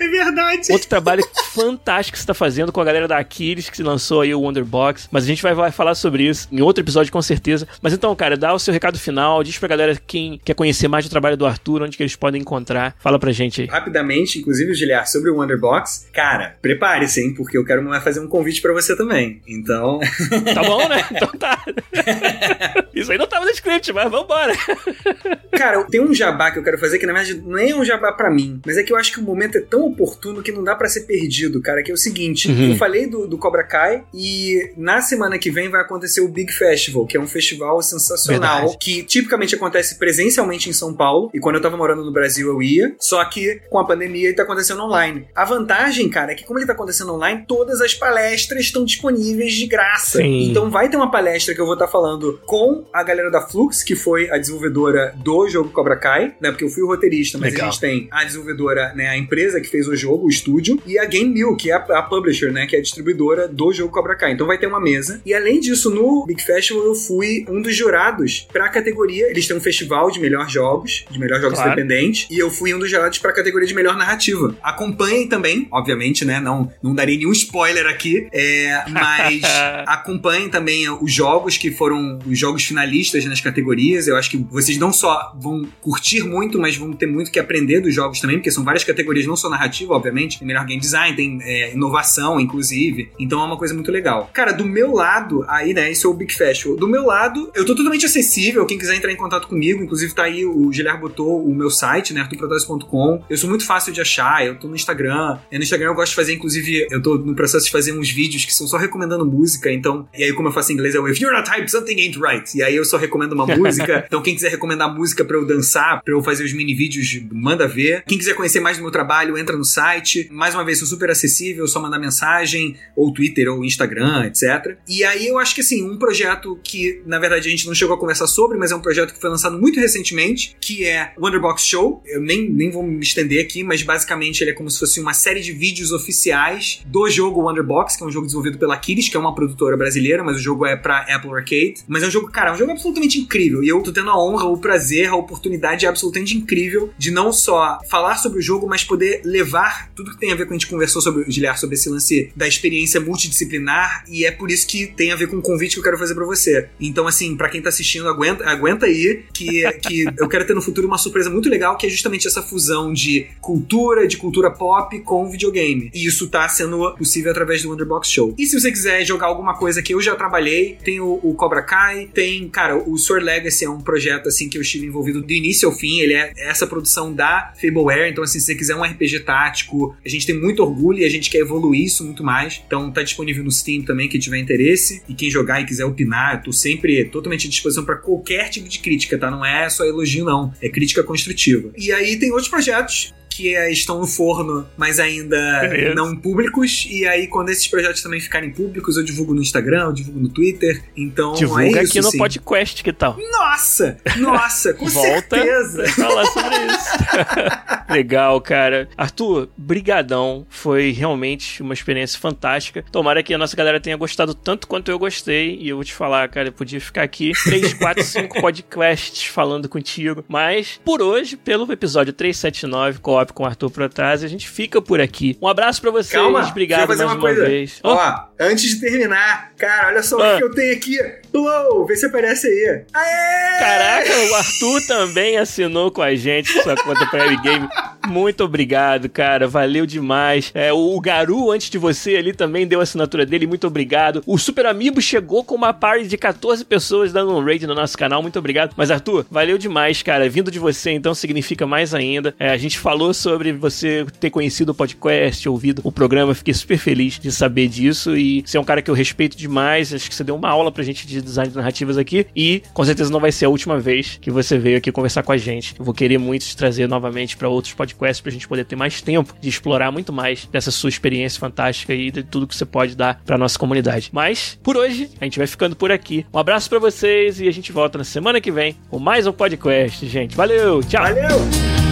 é verdade. Outro trabalho fantástico que você está fazendo com a galera da Aquiles, que lançou aí o Wonderbox. Mas a gente vai, vai falar sobre isso em outro episódio, com certeza. Mas então, cara, dá o seu recado final, diz pra galera quem quer conhecer mais do trabalho do Arthur, onde que eles podem encontrar. Fala pra gente aí. Rapidamente, inclusive, Giliar, sobre o Wonderbox, cara, prepare-se, hein, porque eu quero fazer um convite para você também. Então. <laughs> tá bom, né? <laughs> Então tá. <laughs> Isso aí não tava no script, mas vambora. cara, tem um jabá que eu quero fazer que na verdade não é um jabá para mim, mas é que eu acho que o momento é tão oportuno que não dá para ser perdido, cara. Que é o seguinte: uhum. eu falei do, do Cobra Kai e na semana que vem vai acontecer o Big Festival, que é um festival sensacional Verdade. que tipicamente acontece presencialmente em São Paulo. E quando eu tava morando no Brasil eu ia, só que com a pandemia ele tá acontecendo online. A vantagem, cara, é que como ele tá acontecendo online, todas as palestras estão disponíveis de graça. Sim. Então vai ter uma palestra que eu vou estar tá falando com a galera da Flux, que foi a desenvolvedora do jogo Cobra Kai, né? Porque eu fui o roteirista, mas Legal. a gente tem a desenvolvedora, né? A empresa que fez o jogo, o estúdio, e a Game Mill, que é a, a publisher, né? Que é a distribuidora do jogo Cobra Kai. Então vai ter uma mesa. E além disso, no Big Festival eu fui um dos jurados pra categoria. Eles têm um festival de melhor jogos, de melhor jogos Claro. independentes, e eu fui um dos jurados pra categoria de melhor narrativa. Acompanhem também, obviamente, né? Não, não darei nenhum spoiler aqui, é, mas <laughs> acompanhem também os jogos que foram os jogos finalistas nas categorias. Eu acho que vocês não só vão curtir muito, mas vão ter muito que aprender dos jogos também, porque são várias categorias, não só narrativa, obviamente. Tem melhor game design, tem é, inovação, inclusive. Então é uma coisa muito legal. Cara, do meu lado, aí, né, isso é o Big Festival. Do meu lado, eu tô totalmente acessível. Quem quiser entrar em contato comigo, inclusive tá aí, o Giliar botou o meu site, né, arturprotósis.com. Eu sou muito fácil de achar, eu tô no Instagram. E no Instagram eu gosto de fazer, inclusive, eu tô no processo de fazer uns vídeos que são só recomendando música. Então, e aí, como eu faço em inglês, é o If you're not hype, something ain't right. E aí eu só recomendo uma <laughs> música. Então, quem quiser recomendar música pra eu dançar, pra eu fazer os mini vídeos, manda ver. Quem quiser conhecer mais do meu trabalho, entra no site. Mais uma vez, sou super acessível, só mandar mensagem, ou Twitter, ou Instagram, etc. E aí eu acho que assim, um projeto que na verdade a gente não chegou a conversar sobre, mas é um projeto que foi lançado muito recentemente, que é Wonderbox Show. Eu nem, nem vou me estender aqui, mas basicamente ele é como se fosse uma série de vídeos oficiais do jogo Wonderbox, que é um jogo desenvolvido pela Kiris, que é uma produtora brasileira, mas o jogo é pra Apple Arcade. Mas é um jogo, cara, é um jogo absolutamente incrível. E eu tô tendo a honra, o prazer, a oportunidade absolutamente incrível de não só falar sobre o jogo, mas poder levar tudo que tem a ver com a gente conversou sobre, Giliar, sobre esse lance da experiência multidisciplinar. E é por isso que tem a ver com o convite que eu quero fazer para você. Então, assim, para quem tá assistindo, aguenta, aguenta aí, que, que eu quero ter no futuro uma surpresa muito legal, que é justamente essa fusão de cultura, de cultura pop com videogame. E isso tá sendo possível através do Wonderbox Show. E se você quiser jogar alguma coisa que eu já trabalhei, tem o, o Cobra Kai, tem, cara, o Sword Legacy é um projeto, assim, que eu estive envolvido do início ao fim, ele é essa produção da Fableware, então, assim, se você quiser um RPG tático, a gente tem muito orgulho e a gente quer evoluir isso muito mais, então tá disponível no Steam também, quem tiver interesse, e quem jogar e quiser opinar, eu tô sempre totalmente à disposição para qualquer tipo de crítica, tá? Não é só elogio, não, é crítica construtiva. E aí tem outros projetos que estão no forno, mas ainda Beleza. não públicos. E aí, quando esses projetos também ficarem públicos, eu divulgo no Instagram, eu divulgo no Twitter. Então, Divulga é isso, aqui no sim. podcast, que tal? Nossa! Nossa, com <laughs> Volta certeza! falar sobre isso. <laughs> Legal, cara. Arthur, brigadão. Foi realmente uma experiência fantástica. Tomara que a nossa galera tenha gostado tanto quanto eu gostei. E eu vou te falar, cara, eu podia ficar aqui 3, 4, 5 podcasts falando contigo. Mas, por hoje, pelo episódio 379, Co-op com o Arthur Protase, a gente fica por aqui. Um abraço pra vocês. Calma, Obrigado mais uma, uma vez. Ó, antes de terminar, cara, olha só o Ah. que eu tenho aqui. Blow, vê se aparece aí. Aê! Caraca, o Arthur também assinou com a gente sua conta pra Game. Muito obrigado, cara. Valeu demais. É, o Garu, antes de você ali, também deu a assinatura dele. Muito obrigado. O Super Amiibo chegou com uma party de 14 pessoas dando um raid no nosso canal. Muito obrigado. Mas, Arthur, valeu demais, cara. Vindo de você, então, significa mais ainda. É, a gente falou sobre você ter conhecido o podcast, ouvido o programa. Fiquei super feliz de saber disso. E você é um cara que eu respeito demais. Acho que você deu uma aula pra gente de design de narrativas aqui. E com certeza não vai ser a última vez que você veio aqui conversar com a gente. Eu vou querer muito te trazer novamente pra outros podcasts pra gente poder ter mais tempo de explorar muito mais dessa sua experiência fantástica e de tudo que você pode dar pra nossa comunidade. Mas, por hoje, a gente vai ficando por aqui. Um abraço pra vocês e a gente volta na semana que vem com mais um podcast, gente. Valeu, tchau! Valeu!